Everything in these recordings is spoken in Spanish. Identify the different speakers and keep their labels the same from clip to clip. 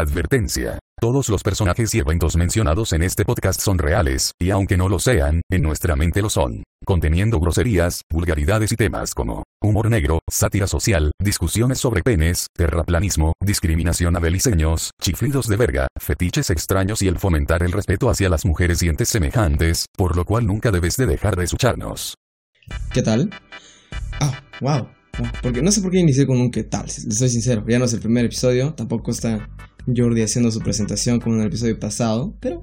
Speaker 1: Advertencia. Todos los personajes y eventos mencionados en este podcast son reales, y aunque no lo sean, en nuestra mente lo son, conteniendo groserías, vulgaridades y temas como humor negro, sátira social, discusiones sobre penes, terraplanismo, discriminación a beliceños, chiflidos de verga, fetiches extraños y el fomentar el respeto hacia las mujeres y entes semejantes, por lo cual nunca debes de dejar de escucharnos.
Speaker 2: ¿Qué tal? Ah, wow. Porque no sé por qué inicié con un qué tal, soy sincero. Ya no es el primer episodio, tampoco está Jordi haciendo su presentación como en el episodio pasado. Pero,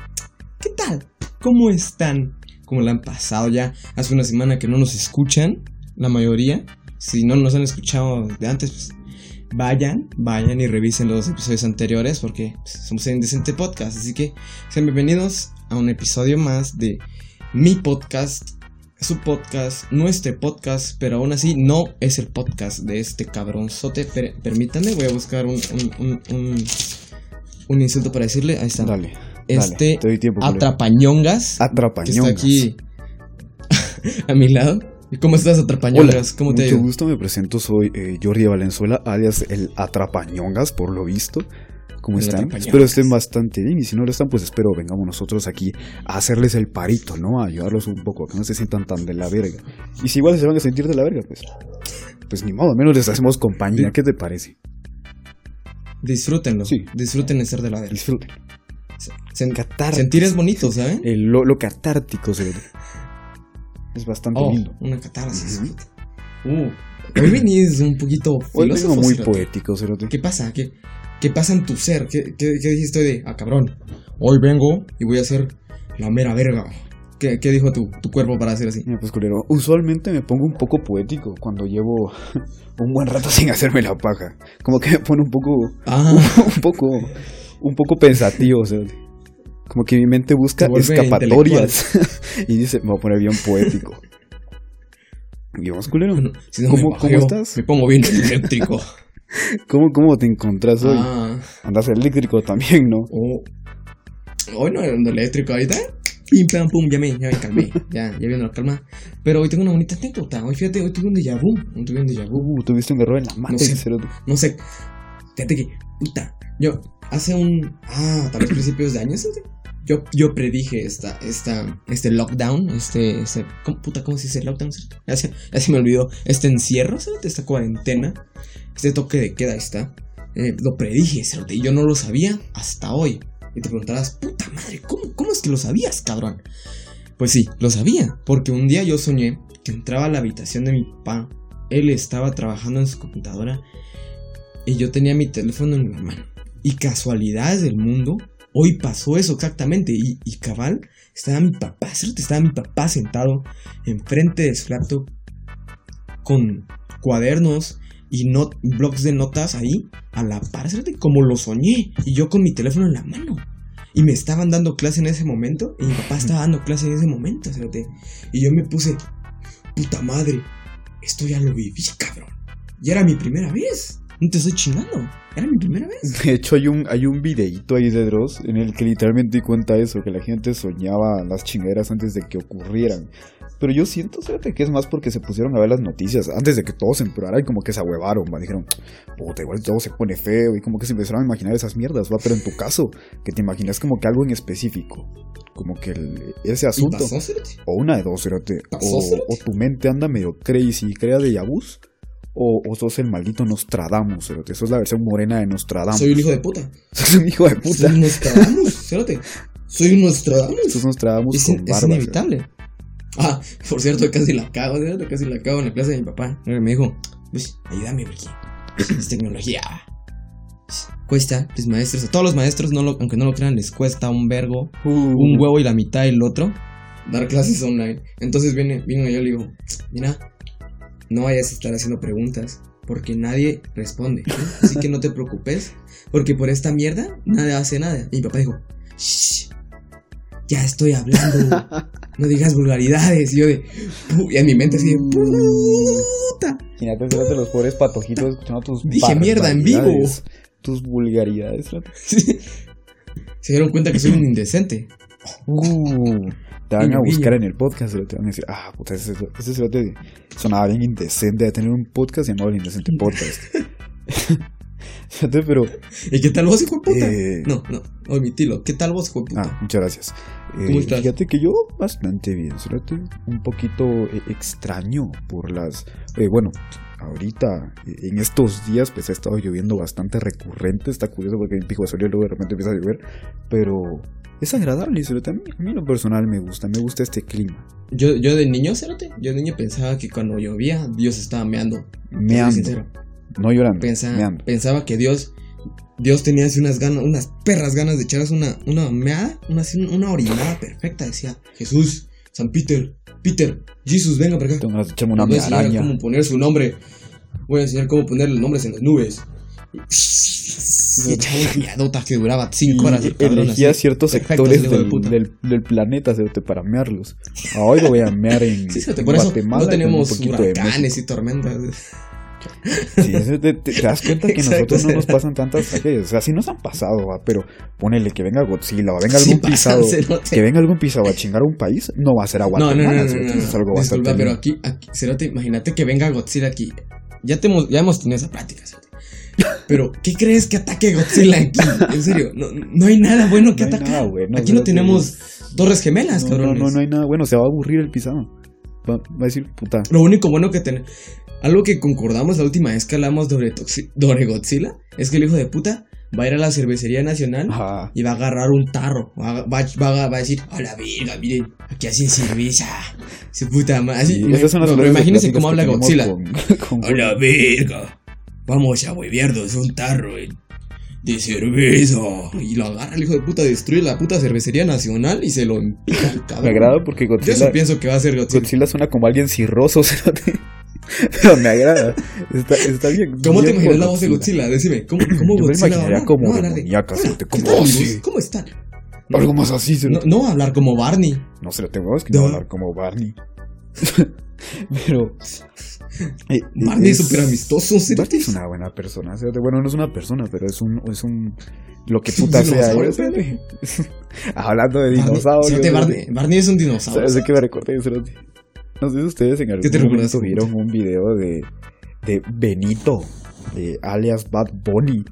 Speaker 2: ¿qué tal? ¿Cómo están? ¿Cómo la han pasado ya? Hace una semana que no nos escuchan, la mayoría. Si no nos han escuchado de antes, pues vayan, vayan y revisen los episodios anteriores porque pues, somos un Indecente Podcast. Así que sean bienvenidos a un episodio más de mi podcast su podcast, nuestro podcast, pero aún así no es el podcast de este cabronzote. permítanme, voy a buscar un, insulto para decirle. Ahí está.
Speaker 3: Dale.
Speaker 2: Este
Speaker 3: dale, tiempo,
Speaker 2: Atrapañongas.
Speaker 3: Atrapañongas.
Speaker 2: Que está aquí a mi lado. ¿Cómo estás, Atrapañongas?
Speaker 3: Hola,
Speaker 2: ¿Cómo te
Speaker 3: mucho gusto, me presento, soy eh, Jordi Valenzuela, alias el Atrapañongas, por lo visto. ¿Cómo están? Espero estén bastante bien y si no lo están, pues espero vengamos nosotros aquí a hacerles el parito, ¿no? A ayudarlos un poco, a que no se sientan tan de la verga. Y si igual se van a sentir de la verga, pues, pues ni modo, al menos les hacemos compañía. ¿Qué te parece?
Speaker 2: Disfrútenlo. Sí. Disfruten de ser de la verga.
Speaker 3: Disfruten.
Speaker 2: Sentir es bonito, ¿sabes?
Speaker 3: lo, lo, catártico, se Es bastante
Speaker 2: oh,
Speaker 3: lindo.
Speaker 2: Una catarsis. Uh, hoy venís un poquito
Speaker 3: Hoy vengo muy poético, Cerote.
Speaker 2: ¿Qué pasa? ¿Qué, ¿Qué pasa en tu ser? ¿Qué, qué, dijiste de, ah, cabrón, hoy vengo y voy a hacer la mera verga? ¿Qué, qué dijo tu, tu, cuerpo para hacer así?
Speaker 3: pues culero, usualmente me pongo un poco poético cuando llevo un buen rato sin hacerme la paja. Como que me pone un poco, ah. un, poco, un poco pensativo, o sea, como que mi mente busca escapatorias y dice, me voy a poner bien poético. ¿Y vamos, culero?
Speaker 2: ¿Cómo, ¿Cómo estás? Me pongo bien eléctrico.
Speaker 3: ¿Cómo, ¿Cómo te encontrás hoy? Ah. Andas eléctrico también, ¿no?
Speaker 2: Oh. Hoy no ando eléctrico ahorita. Pim, pam, pum, ya me, ya me calmé. Ya, ya viendo la calma. Pero hoy tengo una bonita anécdota. Hoy fíjate, hoy tuve un déjà vu. Hoy tuve un déjà vu.
Speaker 3: Uh, tuviste un error en la mano.
Speaker 2: No sé, no sé. Fíjate que, puta, yo hace un. Ah, tal vez principios de años. Yo, yo predije esta, esta, este lockdown, este, este ¿cómo, puta, ¿cómo se dice lockdown? Ya se, ya se me olvidó, este encierro, ¿sabes? Esta cuarentena este toque de queda está. Eh, lo predije, y yo no lo sabía hasta hoy. Y te preguntarás, puta madre, ¿cómo, ¿cómo es que lo sabías, cabrón? Pues sí, lo sabía, porque un día yo soñé que entraba a la habitación de mi papá. Él estaba trabajando en su computadora y yo tenía mi teléfono en la mano. Y casualidades del mundo, hoy pasó eso exactamente. Y, y cabal, estaba mi papá, ¿cierto? Estaba mi papá sentado enfrente de su laptop con cuadernos y not, blogs de notas ahí a la par, como lo soñé. Y yo con mi teléfono en la mano. Y me estaban dando clase en ese momento. Y mi papá estaba dando clase en ese momento, Y yo me puse, puta madre, esto ya lo viví, cabrón. Y era mi primera vez. No te estoy chingando. Era mi primera vez.
Speaker 3: De hecho, hay un, hay un videito ahí de Dross en el que literalmente cuenta eso, que la gente soñaba las chingaderas antes de que ocurrieran. Pero yo siento, fíjate, que es más porque se pusieron a ver las noticias antes de que todo se empeorara y como que se ahuevaron, va. Dijeron, puta, igual todo se pone feo y como que se empezaron a imaginar esas mierdas, va. Pero en tu caso, que te imaginas como que algo en específico, como que ese asunto. o una de dos, fíjate. O, tu mente anda medio crazy y crea de yabús. O, o, sos el maldito Nostradamus, Cerote. Eso es la versión morena de Nostradamus.
Speaker 2: Soy un hijo de puta.
Speaker 3: Sos un hijo de puta.
Speaker 2: Soy un Nostradamus, Cerote. Soy un Nostradamus.
Speaker 3: Sos Nostradamus
Speaker 2: es,
Speaker 3: con
Speaker 2: es inevitable. Ah, por cierto, casi la cago, casi la cago en la clase de mi papá. Me dijo, pues, ayúdame, porque es tecnología. Cuesta, los maestros, a todos los maestros, no lo, aunque no lo crean, les cuesta un vergo, uh. un huevo y la mitad el otro, dar clases online. Entonces viene, vino yo y le digo, mira, no vayas a estar haciendo preguntas, porque nadie responde. Así que no te preocupes, porque por esta mierda nadie hace nada. Y mi papá dijo, Shh, ya estoy hablando, no digas vulgaridades. Y yo de, y en mi mente así de, puta.
Speaker 3: Imagínate los pobres patojitos escuchando tus
Speaker 2: Dije mierda en vivo.
Speaker 3: Tus vulgaridades.
Speaker 2: Se dieron cuenta que soy un indecente.
Speaker 3: Uh, te van a buscar en el podcast y te van a decir, ah, puta, ese, ese, sonaba bien indecente de tener un podcast llamado El Indecente Podcast. Pero.
Speaker 2: ¿Y qué tal vos, hijo de puta?
Speaker 3: Eh.
Speaker 2: No, no, omitilo. ¿Qué tal vos, hijo de puta?
Speaker 3: Ah, muchas gracias. Eh,
Speaker 2: ¿Cómo estás?
Speaker 3: Fíjate que yo bastante bien, fíjate, un poquito eh, extraño por las... eh, bueno, ahorita, eh, en estos días, pues ha estado lloviendo bastante recurrente, está curioso porque en Pico de Solía luego de repente empieza a llover, pero es agradable, fíjate, a mí, a mí lo personal me gusta, me gusta este clima.
Speaker 2: Yo, yo de niño, cérate, yo de niño pensaba que cuando llovía, Dios estaba meando.
Speaker 3: Meando,
Speaker 2: sincero.
Speaker 3: No llorando,
Speaker 2: Pensa-
Speaker 3: meando.
Speaker 2: pensaba que Dios Dios tenía así unas ganas, unas perras ganas de echarse una, una meada, una, una orinada perfecta. Decía, Jesús, San Peter, Peter, Jesús, venga para acá.
Speaker 3: Tengo echarme una
Speaker 2: voy a enseñar cómo poner su nombre. Voy a enseñar cómo poner los nombres en las nubes. Y echaba una miadota que duraba 5 horas.
Speaker 3: Y elegía
Speaker 2: así.
Speaker 3: ciertos
Speaker 2: Perfecto,
Speaker 3: sectores
Speaker 2: hijo de
Speaker 3: del, del, del planeta cerote, para mearlos. Hoy lo voy a mear en,
Speaker 2: Sí,
Speaker 3: en
Speaker 2: por eso
Speaker 3: Guatemala.
Speaker 2: no
Speaker 3: con
Speaker 2: tenemos huracanes y tormentas.
Speaker 3: Sí, te, das cuenta que
Speaker 2: Exacto,
Speaker 3: nosotros no nos pasan tantas tragedias. O sea, sí nos han pasado, va, pero ponele que venga Godzilla o venga
Speaker 2: Sí
Speaker 3: algún
Speaker 2: pasan,
Speaker 3: pisado.
Speaker 2: cerote.
Speaker 3: Que venga algún pisado a chingar a un país, no va a ser a
Speaker 2: No,
Speaker 3: Guatemala.
Speaker 2: no, no, no, no,
Speaker 3: eso es algo
Speaker 2: no.
Speaker 3: bastante
Speaker 2: Disculpa, pero aquí, aquí, Cerote, imagínate que venga Godzilla aquí. Ya, te hemos, ya hemos tenido esa plática, Cerote. Pero, ¿qué crees que ataque Godzilla aquí? En serio, no, no hay nada bueno que
Speaker 3: No
Speaker 2: atacar.
Speaker 3: nada bueno,
Speaker 2: aquí no tenemos torres gemelas,
Speaker 3: No, no, no, no hay nada bueno, se va a aburrir el pisado. Va, va a decir, puta.
Speaker 2: Lo único bueno que tenemos. Algo que concordamos la última vez que hablamos sobre, Toxi- sobre Godzilla es que el hijo de puta va a ir a la cervecería nacional
Speaker 3: Ajá.
Speaker 2: y va a agarrar un tarro. Va, a- va, va a- va a decir, a la verga, miren, aquí hacen cerveza. Su puta madre. Así, no, imagínense cómo habla Godzilla.
Speaker 3: con- con-
Speaker 2: A la verga. Vamos a huevearnos un tarro eh, de cerveza. Y lo agarra el hijo de puta, destruye la puta cervecería nacional y se lo empija al cabrón.
Speaker 3: Me agrada porque
Speaker 2: Yo
Speaker 3: Godzilla,
Speaker 2: eso pienso que va a ser Godzilla.
Speaker 3: Godzilla suena como alguien cirroso. Pero me agrada. Está, está bien.
Speaker 2: ¿Cómo te imaginas la voz de Godzilla? Decime, ¿cómo, cómo
Speaker 3: Yo me
Speaker 2: Godzilla va a
Speaker 3: imaginaría
Speaker 2: hablar?
Speaker 3: como
Speaker 2: No va a de-
Speaker 3: demoníaca,
Speaker 2: Hola,
Speaker 3: cerote,
Speaker 2: ¿qué
Speaker 3: como así.
Speaker 2: amigos? ¿Cómo están?
Speaker 3: Algo más así,
Speaker 2: No, hablar como Barney.
Speaker 3: No se lo tengo, es que No. hablar como Barney. Pero. eh,
Speaker 2: Barney es súper amistoso, ¿sí?
Speaker 3: Barney es una buena persona. o sea, Bueno, no es una persona, pero es un. Es un lo que puta sea. ¿eh? Hablando de
Speaker 2: Barney,
Speaker 3: dinosaurios.
Speaker 2: cerote. Barney, Barney es un dinosaurio.
Speaker 3: ¿Sabes de qué me recordé? No sé si ustedes en algún
Speaker 2: ¿Qué te recuerdas,
Speaker 3: momento vieron un video de, de Benito, de alias Bad Bunny,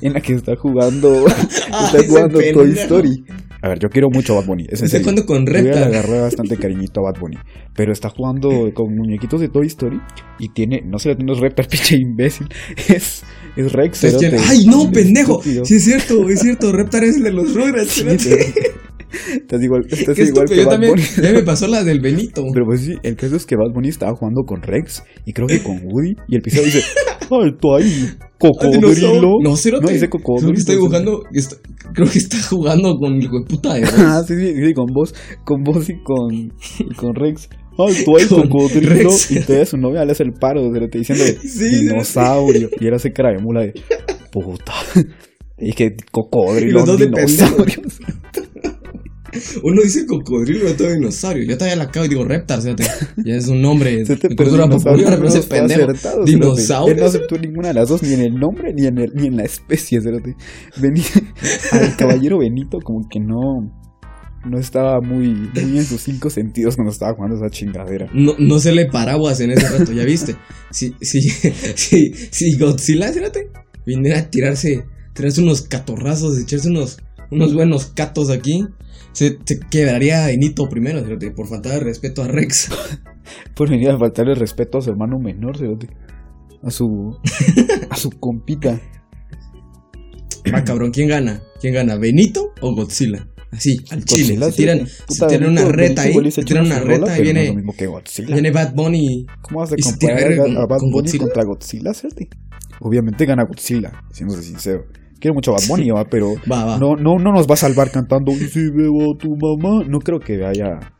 Speaker 3: en la que está jugando,
Speaker 2: Ah,
Speaker 3: está jugando Toy. Story. A ver, yo quiero mucho a Bad Bunny. Es
Speaker 2: Está jugando con
Speaker 3: Yo ya le
Speaker 2: Reptar.
Speaker 3: agarré bastante cariñito a Bad Bunny. Pero está jugando con muñequitos de Toy Story y tiene, no sé, no es Reptar, pinche imbécil. Es, es Rex.
Speaker 2: ¡Ay, no, pendejo!
Speaker 3: estúpido.
Speaker 2: Sí, es cierto, es cierto. Reptar es el de los Rugrats.
Speaker 3: Sí. Estás igual, estás igual que
Speaker 2: Yo
Speaker 3: Bad
Speaker 2: también.
Speaker 3: Bunny.
Speaker 2: Ya me pasó la del Benito.
Speaker 3: Pero pues sí, el caso es que Bad Bunny estaba jugando con Rex y creo que con Woody y el pisado dice, alto ahí, cocodrilo.
Speaker 2: No, cerote.
Speaker 3: No dice
Speaker 2: Creo
Speaker 3: cocodrilo.
Speaker 2: que está dibujando. está- creo que está jugando con el hijo de puta de
Speaker 3: Ah, sí, sí, sí, con vos, con vos y con, y con Rex. Alto ahí, cocodrilo. Y te su novia le hace el paro, se te diciendo
Speaker 2: Sí,
Speaker 3: dinosaurio. Y él hace cara de mula de puta. Y que cocodrilo, dinosaurios.
Speaker 2: Uno dice cocodrilo y otro dinosaurio. Yo todavía la cago y digo reptar, fíjate. Ya es un nombre de cultura
Speaker 3: dinosaurio
Speaker 2: popular, pero
Speaker 3: no
Speaker 2: ese pendejo. Dinosaurio.
Speaker 3: Él no aceptó ninguna de las dos, ni en el nombre, ni en, el, ni en la especie. Vení- al caballero Benito como que no, no estaba muy, muy en sus cinco sentidos cuando estaba jugando esa chingadera.
Speaker 2: No, no se le paraguas en ese rato, ¿ya viste? Si, si, si, si Godzilla, fíjate, viniera a tirarse, tirarse unos catorrazos, echarse unos, unos buenos catos aquí, se, se quebraría a Benito primero, por falta de respeto a Rex.
Speaker 3: Por venir a faltarle respeto a su hermano menor. A su, a su compita.
Speaker 2: Va, cabrón, ¿quién gana? ¿Quién gana, Benito o Godzilla? Así, al chile. Se tiran, se tiran una reta ahí, se tiran una reta y viene, viene Bad Bunny.
Speaker 3: ¿Cómo vas a comparar a, Bad Bunny
Speaker 2: Godzilla?
Speaker 3: contra Godzilla? Obviamente gana Godzilla, siéndose sincero. Quiero mucho a Bad Bunny, va, pero
Speaker 2: Va, va.
Speaker 3: no, no, no nos va a salvar cantando "Y Si veo a tu mamá. No creo que vaya.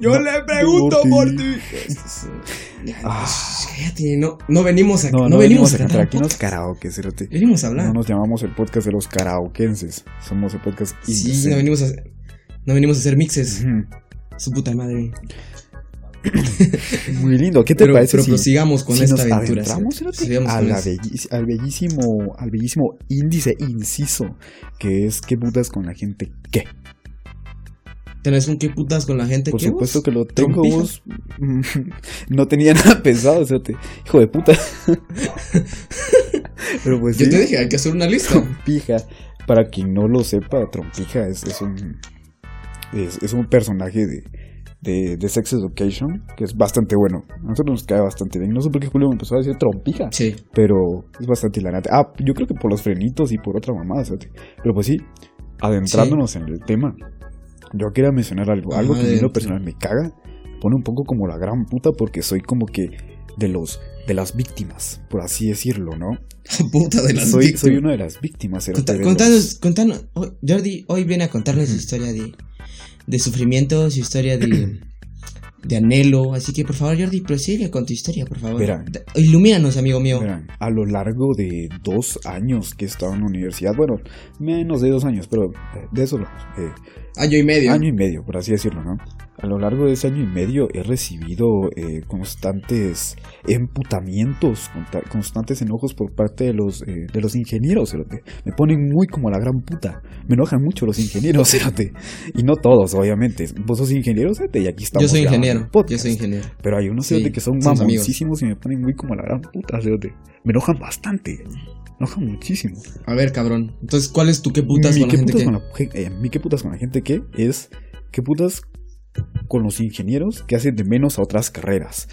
Speaker 2: Yo
Speaker 3: No,
Speaker 2: le pregunto
Speaker 3: por
Speaker 2: por
Speaker 3: ti. Ah.
Speaker 2: Cállate, no, no venimos a,
Speaker 3: No,
Speaker 2: no, venimos a cantar.
Speaker 3: Aquí nos
Speaker 2: podcast.
Speaker 3: karaoke.
Speaker 2: Venimos a hablar.
Speaker 3: No nos llamamos el podcast de los karaokenses. Somos el podcast
Speaker 2: sí,
Speaker 3: indecente.
Speaker 2: no venimos a, no venimos a hacer mixes. Su puta madre.
Speaker 3: Muy lindo. ¿Qué te
Speaker 2: Pero,
Speaker 3: parece
Speaker 2: pero
Speaker 3: si,
Speaker 2: prosigamos con
Speaker 3: si
Speaker 2: esta
Speaker 3: nos
Speaker 2: aventura.
Speaker 3: adentramos
Speaker 2: sí.
Speaker 3: cerote,
Speaker 2: Sigamos
Speaker 3: a
Speaker 2: con
Speaker 3: la
Speaker 2: eso.
Speaker 3: bellis- al bellísimo al bellísimo índice inciso que es qué putas con la gente qué?
Speaker 2: ¿Tenés un qué putas con la gente?
Speaker 3: Por
Speaker 2: ¿Qué
Speaker 3: supuesto
Speaker 2: vos?
Speaker 3: que lo tengo
Speaker 2: ¿Trompija?
Speaker 3: vos. no tenía nada pensado, cerote. Hijo de puta. Pero pues
Speaker 2: Yo
Speaker 3: sí,
Speaker 2: te dije, hay que hacer una lista.
Speaker 3: Trompija. Para quien no lo sepa, Trompija es, es un es, es un personaje de, de, de Sex Education que es bastante bueno. A nosotros nos cae bastante bien. No sé por qué Julio me empezó a decir Trompija.
Speaker 2: Sí.
Speaker 3: Pero es bastante hilarante. Ah, yo creo que por los frenitos y por otra mamada, ¿sabes? Pero pues sí, adentrándonos en el tema, yo quería mencionar algo. Algo que a mí lo personal me caga. me Pone un poco como la gran puta porque soy como que de los de las víctimas, por así decirlo, ¿no?
Speaker 2: Puta de las
Speaker 3: soy,
Speaker 2: víctimas.
Speaker 3: soy una de las víctimas.
Speaker 2: Conta- contanos, contanos. hoy- Jordi hoy viene a contarnos su historia de, de sufrimiento, su historia de, de anhelo. Así que por favor, Jordi, prosigue con tu historia, por favor.
Speaker 3: Verán.
Speaker 2: Ilumínanos, amigo mío.
Speaker 3: Verán, a lo largo de dos años que he estado en la universidad, bueno, menos de dos años, pero de eso hablamos, eh,
Speaker 2: Año y medio.
Speaker 3: año y medio, por así decirlo, ¿no? A lo largo de ese año y medio he recibido eh, constantes emputamientos, constantes enojos por parte de los eh, de los ingenieros, cerote. Me ponen muy como la gran puta. Me enojan mucho los ingenieros, cerote. Y no todos, obviamente. Vos sos ingeniero, cerote, y aquí estamos.
Speaker 2: Yo soy ingeniero.
Speaker 3: podcast.
Speaker 2: Yo soy ingeniero.
Speaker 3: Pero hay unos
Speaker 2: Sí,
Speaker 3: cerote, que son mamoncísimos y me ponen muy como la gran puta, cerote. Me enojan bastante. Me enojan muchísimo.
Speaker 2: A ver, cabrón. Entonces, ¿cuál es tu qué putas
Speaker 3: Mi
Speaker 2: con la
Speaker 3: qué
Speaker 2: gente
Speaker 3: putas
Speaker 2: que.?
Speaker 3: con la gen- eh, mi qué putas con la gente que es qué putas con los ingenieros que hacen de menos a otras carreras.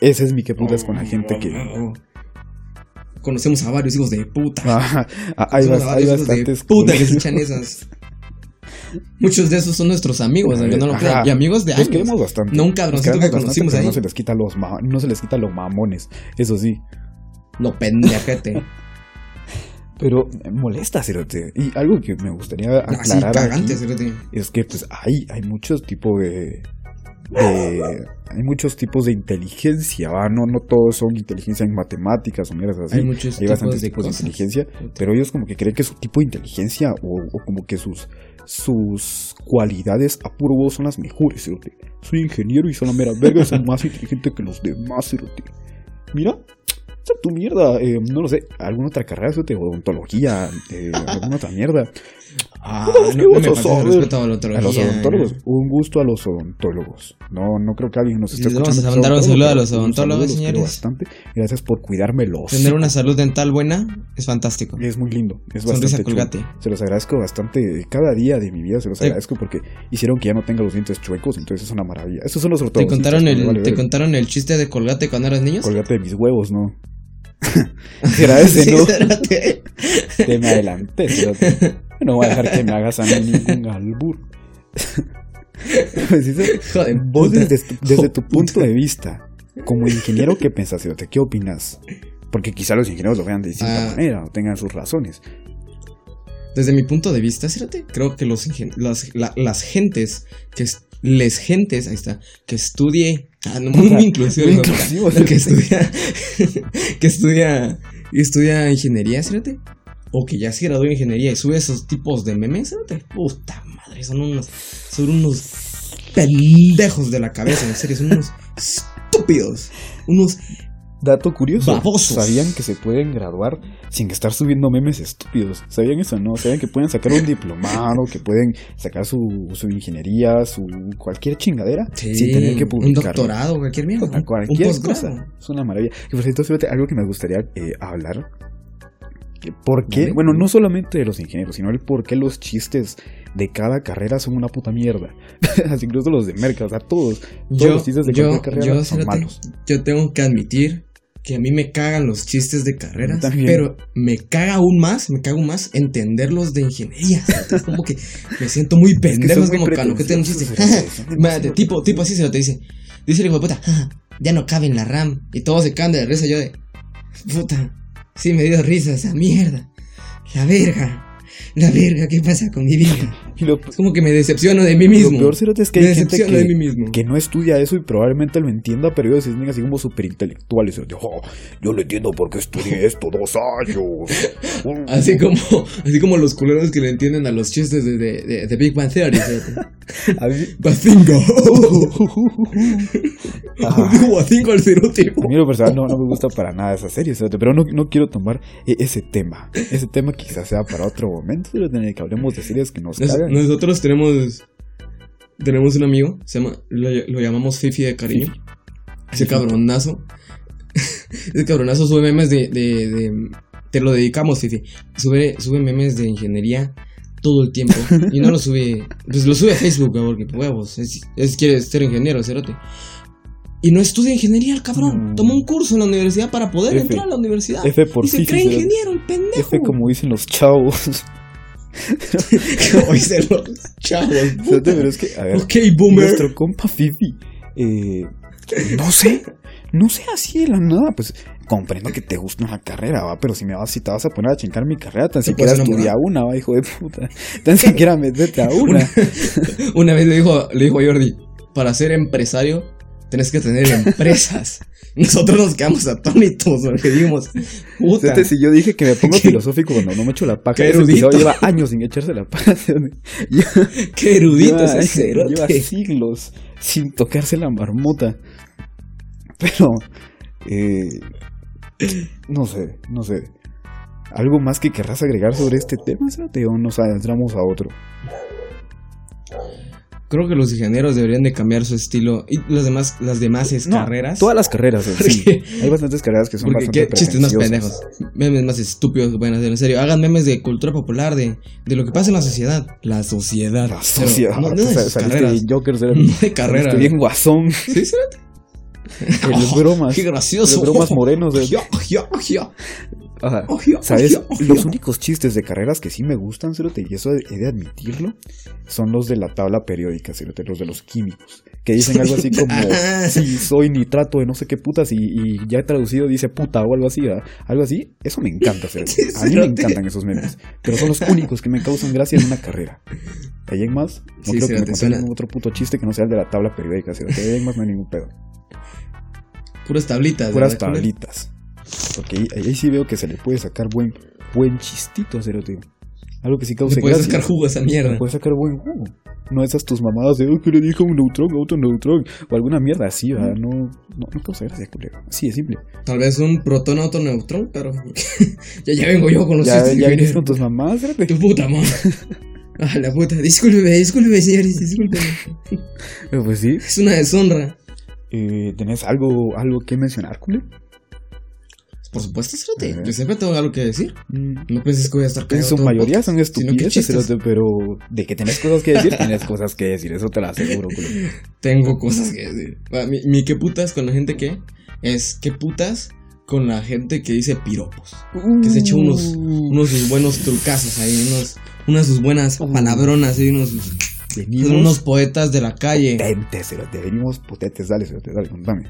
Speaker 3: Ese es mi qué putas con la gente que
Speaker 2: Conocemos a varios hijos de puta.
Speaker 3: Ah, hay, bastantes
Speaker 2: puta que echan esas. Muchos de esos son nuestros amigos, aunque no lo
Speaker 3: Ajá.
Speaker 2: crean. Y amigos de
Speaker 3: Los
Speaker 2: años.
Speaker 3: queremos bastante.
Speaker 2: No un cabroncito que conocimos ahí.
Speaker 3: No se les quita los no se les quita los mamones, eso sí.
Speaker 2: Lo pendejete.
Speaker 3: Pero molesta, cerote. Y algo que me gustaría
Speaker 2: Así
Speaker 3: aclarar
Speaker 2: cagante,
Speaker 3: aquí
Speaker 2: cerote.
Speaker 3: es que pues hay, hay muchos tipos de, de- hay muchos tipos de inteligencia, ¿va? No, no todos son inteligencia en matemáticas o mierdas así.
Speaker 2: Hay muchos
Speaker 3: hay bastantes
Speaker 2: tipos de
Speaker 3: tipos de, inteligencia, pero ellos como que creen que su tipo de inteligencia o, o como que sus sus cualidades a puro voz son las mejores. Soy ingeniero y soy la mera verga, soy más inteligente que los demás. Mira, tu mierda, eh, no lo sé, alguna otra carrera, cerote, odontología, eh, alguna otra mierda.
Speaker 2: Ah,
Speaker 3: Puta,
Speaker 2: no,
Speaker 3: ¿qué
Speaker 2: no
Speaker 3: vas
Speaker 2: me
Speaker 3: a
Speaker 2: respeto
Speaker 3: los odontólogos, un gusto a los odontólogos. No, no creo que alguien nos esté
Speaker 2: Les vamos
Speaker 3: escuchando.
Speaker 2: a mandar un saludo a los odontólogos, señores.
Speaker 3: Bastante. Gracias por cuidarme los.
Speaker 2: Tener una salud dental buena es fantástico.
Speaker 3: Es muy lindo, es
Speaker 2: Sonrisa
Speaker 3: bastante. Se los agradezco bastante. Cada día de mi vida se los
Speaker 2: Te-
Speaker 3: agradezco porque hicieron que ya no tenga los dientes chuecos, entonces es una maravilla. Estos son los
Speaker 2: ¿Te
Speaker 3: ortodoxistas,
Speaker 2: contaron, el,
Speaker 3: vale
Speaker 2: ¿Te contaron el chiste de colgate cuando eras niños?
Speaker 3: Colgate de mis huevos, ¿no? Era ese, ¿no? Te me adelanté, cerote. No voy a dejar que me hagas a mí ningún albur. Pues,
Speaker 2: de
Speaker 3: Vos
Speaker 2: puta.
Speaker 3: desde, tu- desde punto
Speaker 2: puta.
Speaker 3: de vista, como ingeniero, ¿qué pensás, cerote? ¿Qué opinas? Porque quizá los ingenieros lo vean de distinta
Speaker 2: Ah.
Speaker 3: manera o tengan sus razones.
Speaker 2: Desde mi punto de vista, fíjate, creo que los las, la- las gentes que les gentes, ahí está, que estudie, ah, no, muy, muy inclusivo, No, que estudia, que estudia, estudia ingeniería, fíjate, o que ya se graduó en ingeniería y sube esos tipos de memes, fíjate, puta madre, son unos, son unos pendejos de la cabeza, en serio, son unos estúpidos, unos
Speaker 3: Dato curioso.
Speaker 2: Babosos.
Speaker 3: ¿Sabían que se pueden graduar sin estar subiendo memes estúpidos? ¿Sabían eso? No. ¿Sabían que pueden sacar un diplomado, que pueden sacar su, su ingeniería, su cualquier chingadera
Speaker 2: Sí,
Speaker 3: sin tener que
Speaker 2: un
Speaker 3: publicarlo?
Speaker 2: doctorado, cualquier mierda, un
Speaker 3: cualquier
Speaker 2: posgrado.
Speaker 3: cosa. Es una maravilla. Y por cierto, fíjate, algo que me gustaría eh, hablar. ¿Por qué? Bueno, no solamente de los ingenieros, sino el por qué los chistes de cada carrera son una puta mierda. Así incluso los de merca, o sea, todos. Todos
Speaker 2: Yo,
Speaker 3: los chistes de
Speaker 2: yo,
Speaker 3: cualquier carrera
Speaker 2: yo,
Speaker 3: son malos.
Speaker 2: yo tengo que admitir que a mí me cagan los chistes de carreras,
Speaker 3: también.
Speaker 2: pero me caga aún más, me caga aún más entenderlos de ingeniería. Es como que me siento muy
Speaker 3: Es que
Speaker 2: pendejo, es
Speaker 3: muy
Speaker 2: como cuando que te un chiste. tipo, tipo así se lo te dice. Dice el hijo de puta, "Ja, ya no cabe en la RAM. Y todos se caen de risa. Yo de, puta, sí me dio risa esa mierda. La verga, la verga, ¿qué pasa con mi vida?
Speaker 3: Lo,
Speaker 2: Es como que me decepciono de mí
Speaker 3: lo
Speaker 2: mismo.
Speaker 3: peor, cerote, es que
Speaker 2: me
Speaker 3: hay gente
Speaker 2: decepciono de mí
Speaker 3: que,
Speaker 2: mismo.
Speaker 3: que no estudia eso y probablemente lo entienda, pero ellos se sienten así como súper intelectuales. "Oh, yo lo entiendo porque estudié esto dos años.
Speaker 2: Así como, así como los culeros que le entienden a los chistes de, de, de- de Big Bang Theory. fíjate.
Speaker 3: A mí-
Speaker 2: Bazinga.
Speaker 3: Ajá.
Speaker 2: Bazinga el cerote.
Speaker 3: A mí lo personal no, no me gusta para nada esa serie, pero no, no quiero tomar e- ese tema. Ese tema quizás sea para otro momento, en el que hablemos de series que nos
Speaker 2: Nos-
Speaker 3: cagan.
Speaker 2: nosotros tenemos tenemos un amigo, se llama, lo, lo llamamos Fifi de cariño. Ese cabronazo. Ese cabronazo sube memes de, de, de, te lo dedicamos, Fifi. Sube, sube memes de ingeniería todo el tiempo. Y no lo sube. Pues lo sube a Facebook, güey, porque huevos. Es, es- quiere ser ingeniero, cerote. Y no estudia ingeniería el cabrón.
Speaker 3: Mm.
Speaker 2: Tomó un curso en la universidad para poder
Speaker 3: F.
Speaker 2: entrar a la universidad.
Speaker 3: F por
Speaker 2: y se
Speaker 3: Fifi,
Speaker 2: cree
Speaker 3: cerote.
Speaker 2: ingeniero, el pendejo.
Speaker 3: F como dicen los chavos.
Speaker 2: Como dicen los chavos.
Speaker 3: Cerote, pero es que, a ver,
Speaker 2: Ok, boomer.
Speaker 3: nuestro compa Fifi, eh, no sé, no sé así de la nada, pues comprendo que te gusta una carrera, va, pero si me vas, si te vas a poner a chingar mi carrera, tan siquiera estudia una, va, hijo de puta, tan siquiera metete a una.
Speaker 2: Una vez le dijo, le dijo a Jordi, para ser empresario tenés que tener empresas. Nosotros nos quedamos atónitos porque dijimos, puta.
Speaker 3: Si yo dije que me pongo
Speaker 2: Qué-
Speaker 3: filosófico cuando no me echo la paja,
Speaker 2: qué erudito.
Speaker 3: lleva años sin echarse la paja.
Speaker 2: Qué erudito
Speaker 3: lleva,
Speaker 2: ese
Speaker 3: lleva siglos sin tocarse la marmota. Pero, eh, no sé, no sé. ¿Algo más que querrás agregar sobre este tema, Cerote, o nos adentramos a otro?
Speaker 2: Creo que los ingenieros deberían de cambiar su estilo y las demás, las demás es
Speaker 3: No,
Speaker 2: carreras.
Speaker 3: Todas las carreras, eh, sí. Hay bastantes carreras que son
Speaker 2: Porque
Speaker 3: bastante
Speaker 2: qué chistes más pendejos. Memes más estúpidos que pueden hacer. En serio, hagan memes de cultura popular, de, de lo que pasa en la sociedad. La sociedad.
Speaker 3: La
Speaker 2: Pero
Speaker 3: sociedad.
Speaker 2: No, no
Speaker 3: Tú
Speaker 2: de carreras.
Speaker 3: Joker.
Speaker 2: No de carreras.
Speaker 3: bien guasón.
Speaker 2: Sí.
Speaker 3: En los bromas.
Speaker 2: Qué gracioso.
Speaker 3: Los bromas morenos. de-
Speaker 2: Ya, ya,
Speaker 3: ¿Sabes? Los únicos chistes de carreras que sí me gustan, Cerote, y eso he de admitirlo, son los de la tabla periódica, Cerote, los de los químicos. Que dicen algo así como, si soy nitrato de no sé qué putas, y, y ya traducido dice puta o algo así, ¿verdad? Algo así, eso me encanta, Cerote. A mí me encantan esos memes. Pero son los únicos que me causan gracia en una carrera. ¿Hay más? No
Speaker 2: Sí,
Speaker 3: creo que me
Speaker 2: suena-
Speaker 3: ningún otro puto chiste que no sea el de la tabla periódica, Cerote. ¿Hay más? No hay ningún pedo.
Speaker 2: Puras tablitas.
Speaker 3: Puras tablitas. Porque ahí, ahí sí veo que se le puede sacar buen, buen chistito a Cerote. Algo que sí cause
Speaker 2: Le puedes
Speaker 3: gracia.
Speaker 2: sacar jugo a esa mierda.
Speaker 3: Le puedes sacar buen jugo. No esas tus mamadas de, oh, dije a un neutrón, a otro neutrón. O alguna mierda así, ¿verdad? No, no, no causa gracia, culero. Así de simple.
Speaker 2: Tal vez un protón otro neutrón, pero. ya, ya vengo yo con los
Speaker 3: Ya, ya vienes con tus mamadas, Cerote.
Speaker 2: Tu puta madre. Ah, la puta. Discúlpeme, discúlpeme, señores, discúlpeme.
Speaker 3: Eh, Pues sí.
Speaker 2: Es una deshonra.
Speaker 3: Eh, ¿Tenés algo, algo que mencionar, culero?
Speaker 2: Por supuesto, Cerote.
Speaker 3: Ajá.
Speaker 2: Yo siempre tengo algo que decir.
Speaker 3: Mm.
Speaker 2: No pienses que voy a estar
Speaker 3: En su mayoría
Speaker 2: podcast,
Speaker 3: son estupideces. Cerote, pero de que tenés cosas que decir, tenés cosas que decir. Eso te lo aseguro, culero.
Speaker 2: Tengo cosas que decir. Mi, mi qué putas con la gente que es qué putas con la gente que dice piropos. Que se echa unos,
Speaker 3: Uh.
Speaker 2: unos sus buenos trucazos ahí, unos, unas sus buenas
Speaker 3: Uh.
Speaker 2: palabronas ahí, unos,
Speaker 3: Venimos
Speaker 2: son unos poetas de la calle.
Speaker 3: potentes, cerote. Venimos potentes. Dale, cerote, dale, contame.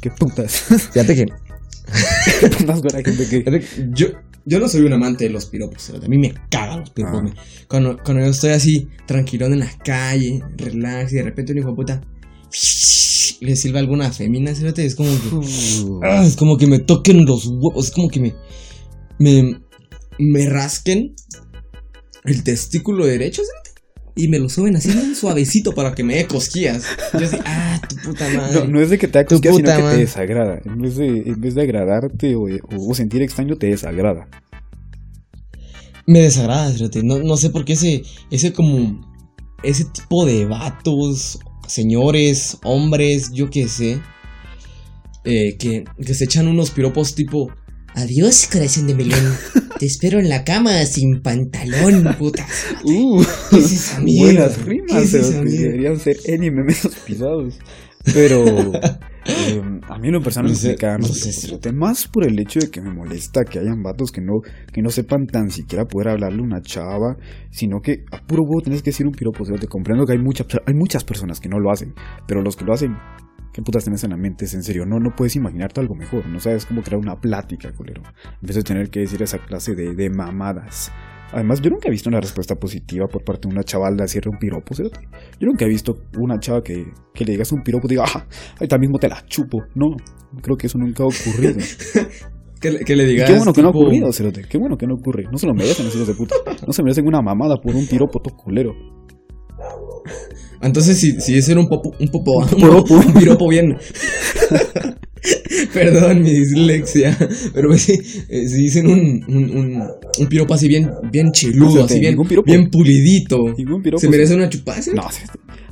Speaker 3: ¿Qué putas?
Speaker 2: Fíjate que
Speaker 3: ¿Qué putas con la gente que...
Speaker 2: Yo, yo no soy un amante de los piropos, a mí me cagan los piropos.
Speaker 3: Ah.
Speaker 2: Cuando, cuando yo estoy así, tranquilón en la calle, relax, y de repente un hijo de puta le silba alguna femina, es como que,
Speaker 3: Uh,
Speaker 2: ah, es como que me toquen los huevos, es como que me, me, me rasquen el testículo derecho, cerote, y me lo suben así bien suavecito para que me dé cosquillas. Yo así, ah, tu puta madre.
Speaker 3: No, no es de que te haga cosquillas, sino que
Speaker 2: madre.
Speaker 3: te desagrada. En vez de, en vez de agradarte o, o- o sentir extraño, te desagrada.
Speaker 2: Me desagrada, fíjate. No, no sé por qué ese, ese como, ese tipo de vatos, señores, hombres, yo qué sé, eh, que, que se echan unos piropos tipo, adiós, corazón de melón, te espero en la cama sin pantalón, puta.
Speaker 3: Uh,
Speaker 2: ¿Qué es esa mierda?
Speaker 3: buenas
Speaker 2: ¿Qué
Speaker 3: rimas,
Speaker 2: es esa
Speaker 3: cerote,
Speaker 2: mierda?
Speaker 3: deberían ser anime menos pisados. Pero eh, a mí en lo personal
Speaker 2: No
Speaker 3: me
Speaker 2: sé, no sé,
Speaker 3: Más por el hecho de que me molesta que hayan vatos que no, que no sepan tan siquiera poder hablarle a una chava, sino que a puro huevo tenés que decir un piropo. Te comprendo que hay, mucha, hay muchas personas que no lo hacen, pero los que lo hacen, ¿qué putas tenés en la mente? Es en serio, no, no puedes imaginarte algo mejor. No sabes cómo crear una plática, culero. En vez de tener que decir esa clase de, de mamadas. Además, yo nunca he visto una respuesta positiva por parte de una chaval de hacerle un piropo, cerote. Yo nunca he visto una chava que, que le digas un piropo y diga, ah, ahorita mismo te la chupo. No, creo que eso nunca ha ocurrido.
Speaker 2: Que, le- que le
Speaker 3: Y
Speaker 2: digas.
Speaker 3: qué bueno que no ha ocurrido, cerote. Qué bueno que no ocurre. No se lo merecen los hijos de puta. No se merecen una mamada por un piropo todo culero.
Speaker 2: Entonces, si, si ese era un popo, un popo, un,
Speaker 3: piropo.
Speaker 2: un piropo bien. Perdón mi dislexia. Pero si, eh, si dicen un, un, un, piropo así bien, bien chiludo, así bien, bien pulidito.
Speaker 3: Piropo.
Speaker 2: ¿Se merece una chupada? ese?
Speaker 3: No.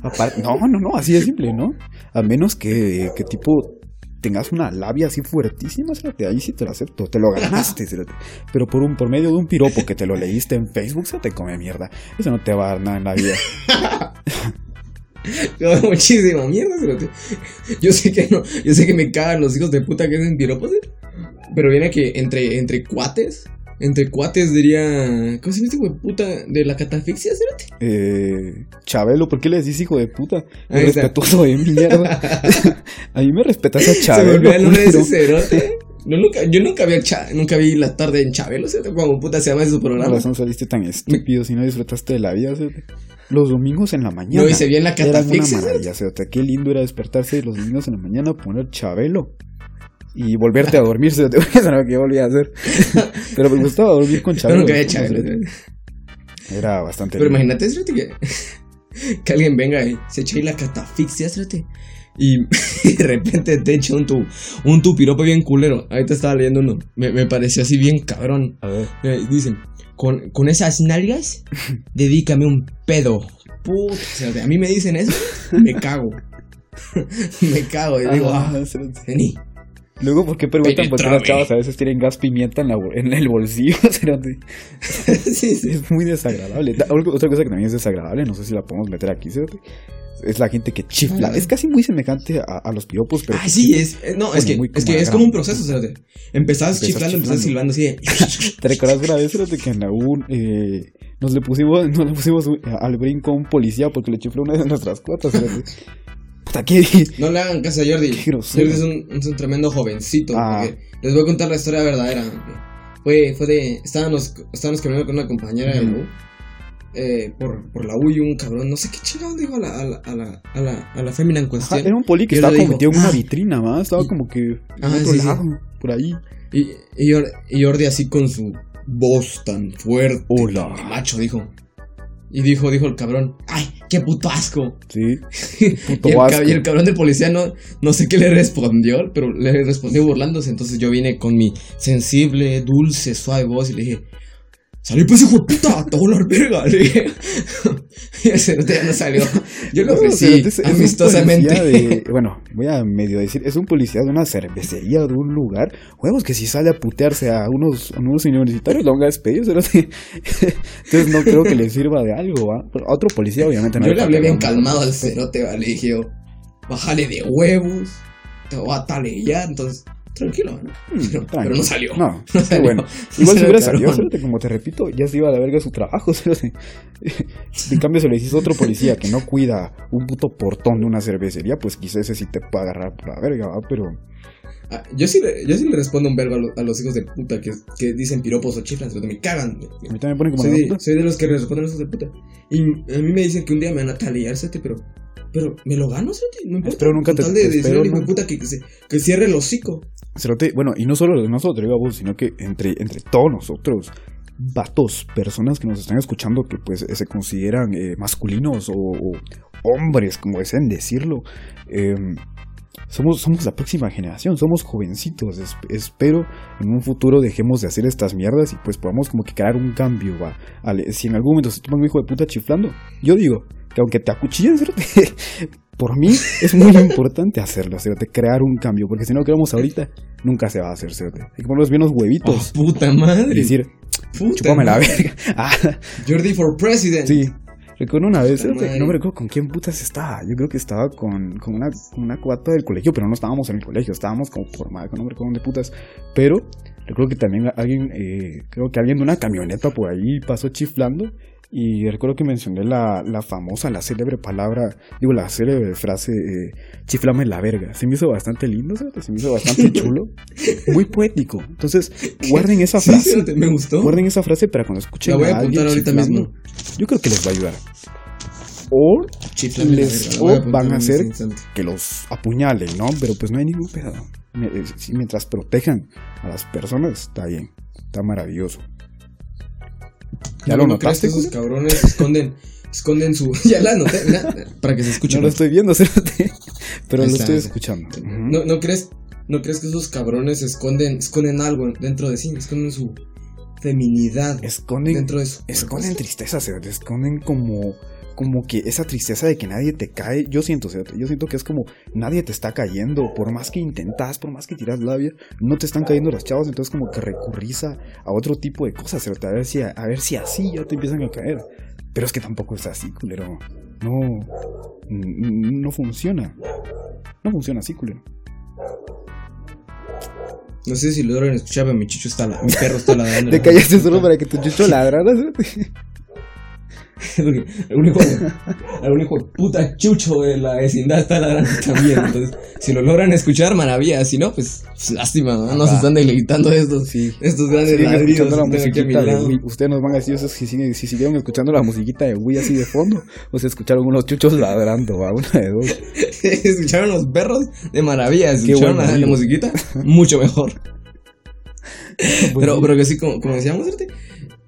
Speaker 3: Aparte, no, no, no, así de simple, ¿no? A menos que, que tipo tengas una labia así fuertísima, ahí sí te lo acepto, te lo ganaste. Pero por un por medio de un piropo que te lo leíste en Facebook, se te come mierda. Eso no te va a dar nada en la vida.
Speaker 2: No, muchísima mierda, cerote. Yo sé que no, yo sé que me cagan los hijos de puta que hacen piropos, ¿eh? Pero viene que entre, entre cuates, entre cuates diría. ¿Cómo se llama este hijo de puta de la catafixia, cerote?
Speaker 3: Eh, Chabelo, ¿por qué le decís hijo de puta? Respetuoso de mierda. a mí me respetas a
Speaker 2: Se me
Speaker 3: Chabelo.
Speaker 2: olvidó el nombre de ese cerote. No, nunca, yo nunca vi, nunca vi la tarde en Chabelo, cerote, como puta se llama ese programa.
Speaker 3: razón saliste tan estúpido si no disfrutaste de la vida, cerote. Los domingos en la mañana.
Speaker 2: No, y se vi en la
Speaker 3: Eran una
Speaker 2: catafixia,
Speaker 3: maravilla, cerote. Qué lindo era despertarse los domingos en la mañana, poner Chabelo. Y volverte a dormir, cerote. Eso era lo que yo volvía a hacer. Pero me gustaba dormir con
Speaker 2: Yo
Speaker 3: Chabelo.
Speaker 2: nunca vi. Chabelo.
Speaker 3: Era bastante
Speaker 2: Pero
Speaker 3: lindo.
Speaker 2: imagínate, cerote, que, que alguien venga y se eche ahí la catafixia, cerote. Y, de repente te echa un tu, un tu piropo bien culero. Ahorita estaba leyendo uno. Me, me pareció así bien cabrón.
Speaker 3: A ver.
Speaker 2: Eh, Dicen, con, con esas nalgas, dedícame un pedo. Puta, a mí me dicen eso, me cago. me cago y digo,
Speaker 3: Ah,
Speaker 2: ah,
Speaker 3: cerote.
Speaker 2: vení.
Speaker 3: Luego, ¿por qué preguntan por qué las chavas a veces tienen gas pimienta en, la, en el bolsillo? cerote?
Speaker 2: sí, sí.
Speaker 3: Es muy desagradable. Otra cosa que también es desagradable, no sé si la podemos meter aquí, es la gente que chifla. Es casi muy semejante a, a los piropos, pero...
Speaker 2: Ah, sí, es, no,
Speaker 3: Bueno,
Speaker 2: es que,
Speaker 3: muy
Speaker 2: es que
Speaker 3: como
Speaker 2: es como un proceso, cerote. Empezás
Speaker 3: Empezás
Speaker 2: chiflando, empezás silbando así de,
Speaker 3: ¿Te recuerdas una vez, cerote, que en la U eh, nos le pusimos, nos le pusimos un- al brinco a un policía porque le chifló una de nuestras cuotas? Puta, ¿qué?
Speaker 2: No le hagan caso a Jordi. Jordi es un, es un tremendo jovencito.
Speaker 3: Ah.
Speaker 2: les voy a contar la historia verdadera. Fue, fue de. Estábamos, estábamos caminando con una compañera de la
Speaker 3: Ujú.
Speaker 2: U. eh, por, por la U y un cabrón. No sé qué chingado dijo a la, a la, a la, a la, a la fémina en
Speaker 3: Ajá,
Speaker 2: cuestión.
Speaker 3: era un poli que estaba como en una
Speaker 2: "Ah".
Speaker 3: vitrina, ¿va? Estaba
Speaker 2: Y-
Speaker 3: como que
Speaker 2: Ah,
Speaker 3: otro
Speaker 2: sí, sí.
Speaker 3: lado, por ahí.
Speaker 2: Y, y, Jor- y Jordi así con su voz tan fuerte.
Speaker 3: Hola.
Speaker 2: Macho, dijo. Y dijo, dijo el cabrón. ¡Ay, qué puto asco!
Speaker 3: Sí,
Speaker 2: y, el,
Speaker 3: asco.
Speaker 2: y el cabrón del policía no, no sé qué le respondió, pero le respondió burlándose. Entonces yo vine con mi sensible, dulce, suave voz y le dije: Salí pues, hijo de puta, la verga. Le dije. y ese no ya no salió. Yo lo ofrecí amistosamente.
Speaker 3: de- bueno, voy a medio decir, es un policía de una cervecería, de un lugar. Huevos que si sale a putearse a unos, a unos universitarios, lo van a despedir. ¿sí? Entonces no creo que le sirva de algo, ¿va? A otro policía, obviamente, no
Speaker 2: yo le hablé bien calmado al cerote, ¿vale? Le dije: Bájale de huevos, te voy a talellar. Entonces, tranquilo, ¿no?
Speaker 3: Mm,
Speaker 2: Pero, pero no salió.
Speaker 3: No,
Speaker 2: No salió.
Speaker 3: bueno.
Speaker 2: No
Speaker 3: Igual si hubiera salido, como te repito, ya se iba a la verga su trabajo. En cambio, si le dices a otro policía que no cuida un puto portón de una cervecería, pues quizás ese sí te pueda agarrar por la verga, ¿va? Pero
Speaker 2: Ah, yo, sí le, yo sí le respondo un verbo a, lo- a los hijos de puta que, que dicen piropos o chiflas, pero me cagan.
Speaker 3: a mí también me pone como
Speaker 2: Soy de,
Speaker 3: puta.
Speaker 2: soy de los que le responden a los hijos de puta. Y a mí me dicen que un día me van a ¿sete? pero, pero me lo gano, ¿sete? No importa.
Speaker 3: Espero nunca te-
Speaker 2: de
Speaker 3: espero
Speaker 2: puta que, que, se- que cierre el hocico.
Speaker 3: Cerote, bueno, y no solo de nosotros, vos, sino que entre, entre todos nosotros, vatos, personas que nos están escuchando que pues se consideran eh, masculinos o, hombres, como deseen decirlo, eh, somos, somos la próxima generación, somos jovencitos, es- espero en un futuro dejemos de hacer estas mierdas y pues podamos como que crear un cambio, va. Si en algún momento se toman un hijo de puta chiflando, yo digo que aunque te acuchillen, por mí es muy importante hacerlo, cerote, crear un cambio, porque si no lo creamos ahorita, nunca se va a hacer, cerote. Hay que ponernos bien los
Speaker 2: Oh,
Speaker 3: huevitos.
Speaker 2: puta madre.
Speaker 3: y decir,
Speaker 2: puta
Speaker 3: chúpame la
Speaker 2: madre.
Speaker 3: verga. Ah,
Speaker 2: Jordi for president.
Speaker 3: sí. Recuerdo una vez, cerote, no me recuerdo con quién putas estaba. Yo creo que estaba con, con, una, una cuata del colegio, pero no estábamos en el colegio, estábamos como no me recuerdo dónde putas. Pero recuerdo que también alguien, eh, creo que alguien de una camioneta por ahí pasó chiflando. Y recuerdo que mencioné la, la famosa, la célebre palabra, digo, la célebre frase, eh, chiflame la verga. Se me hizo bastante lindo, cerote, se me hizo bastante chulo, muy poético. Entonces, guarden esa
Speaker 2: Sí,
Speaker 3: frase.
Speaker 2: cerote, me gustó.
Speaker 3: Guarden esa frase para cuando escuchen
Speaker 2: La voy a
Speaker 3: a alguien
Speaker 2: apuntar ahorita
Speaker 3: chiflando,
Speaker 2: mismo.
Speaker 3: Yo creo que les va a ayudar. O les-
Speaker 2: verga,
Speaker 3: o van a
Speaker 2: este
Speaker 3: hacer-
Speaker 2: instante.
Speaker 3: que los apuñalen, ¿no? Pero pues no hay ningún pedo. Eh, Mientras protejan a las personas, está bien. Está maravilloso. ¿Ya lo
Speaker 2: ¿no
Speaker 3: notaste,
Speaker 2: esos cabrones esconden, esconden su. ya la mira, para que se escuche.
Speaker 3: No lo estoy viendo, cerote, pero lo estoy escuchando.
Speaker 2: ¿No, no crees, ¿No crees que esos cabrones esconden, esconden algo dentro de sí? Esconden su feminidad
Speaker 3: Esconden,
Speaker 2: dentro de su.
Speaker 3: esconden tristeza, cerote, esconden como, como que esa tristeza de que nadie te cae, yo siento, o sea, yo siento que es como nadie te está cayendo, por más que intentas, por más que tiras labia, no te están cayendo las chavas, entonces como que recurrís a, a otro tipo de cosas, ¿cierto? a ver si a, ver si así ya te empiezan a caer. Pero es que tampoco es así, culero. No no funciona. No funciona así, culero.
Speaker 2: No sé si logran escuchar, pero mi chucho está la, mi perro está ladrando.
Speaker 3: Te callaste solo para que tu chucho ladrara.
Speaker 2: el único, el único puta chucho de la vecindad está ladrando también. Entonces, si lo logran escuchar, maravilla. Si no, pues, pues lástima, ¿no? Nos están deleitando estos, estos grandes ladrillos.
Speaker 3: La musiquita de Wii. Ustedes nos van a decir si, si, si, siguieron escuchando la musiquita de Wii así de fondo, o se escucharon unos chuchos ladrando, ¿va? una de dos.
Speaker 2: escucharon los perros de maravilla. Escucharon la, la, musiquita, mucho mejor. Pues pero, pero que sí, como, como decíamos,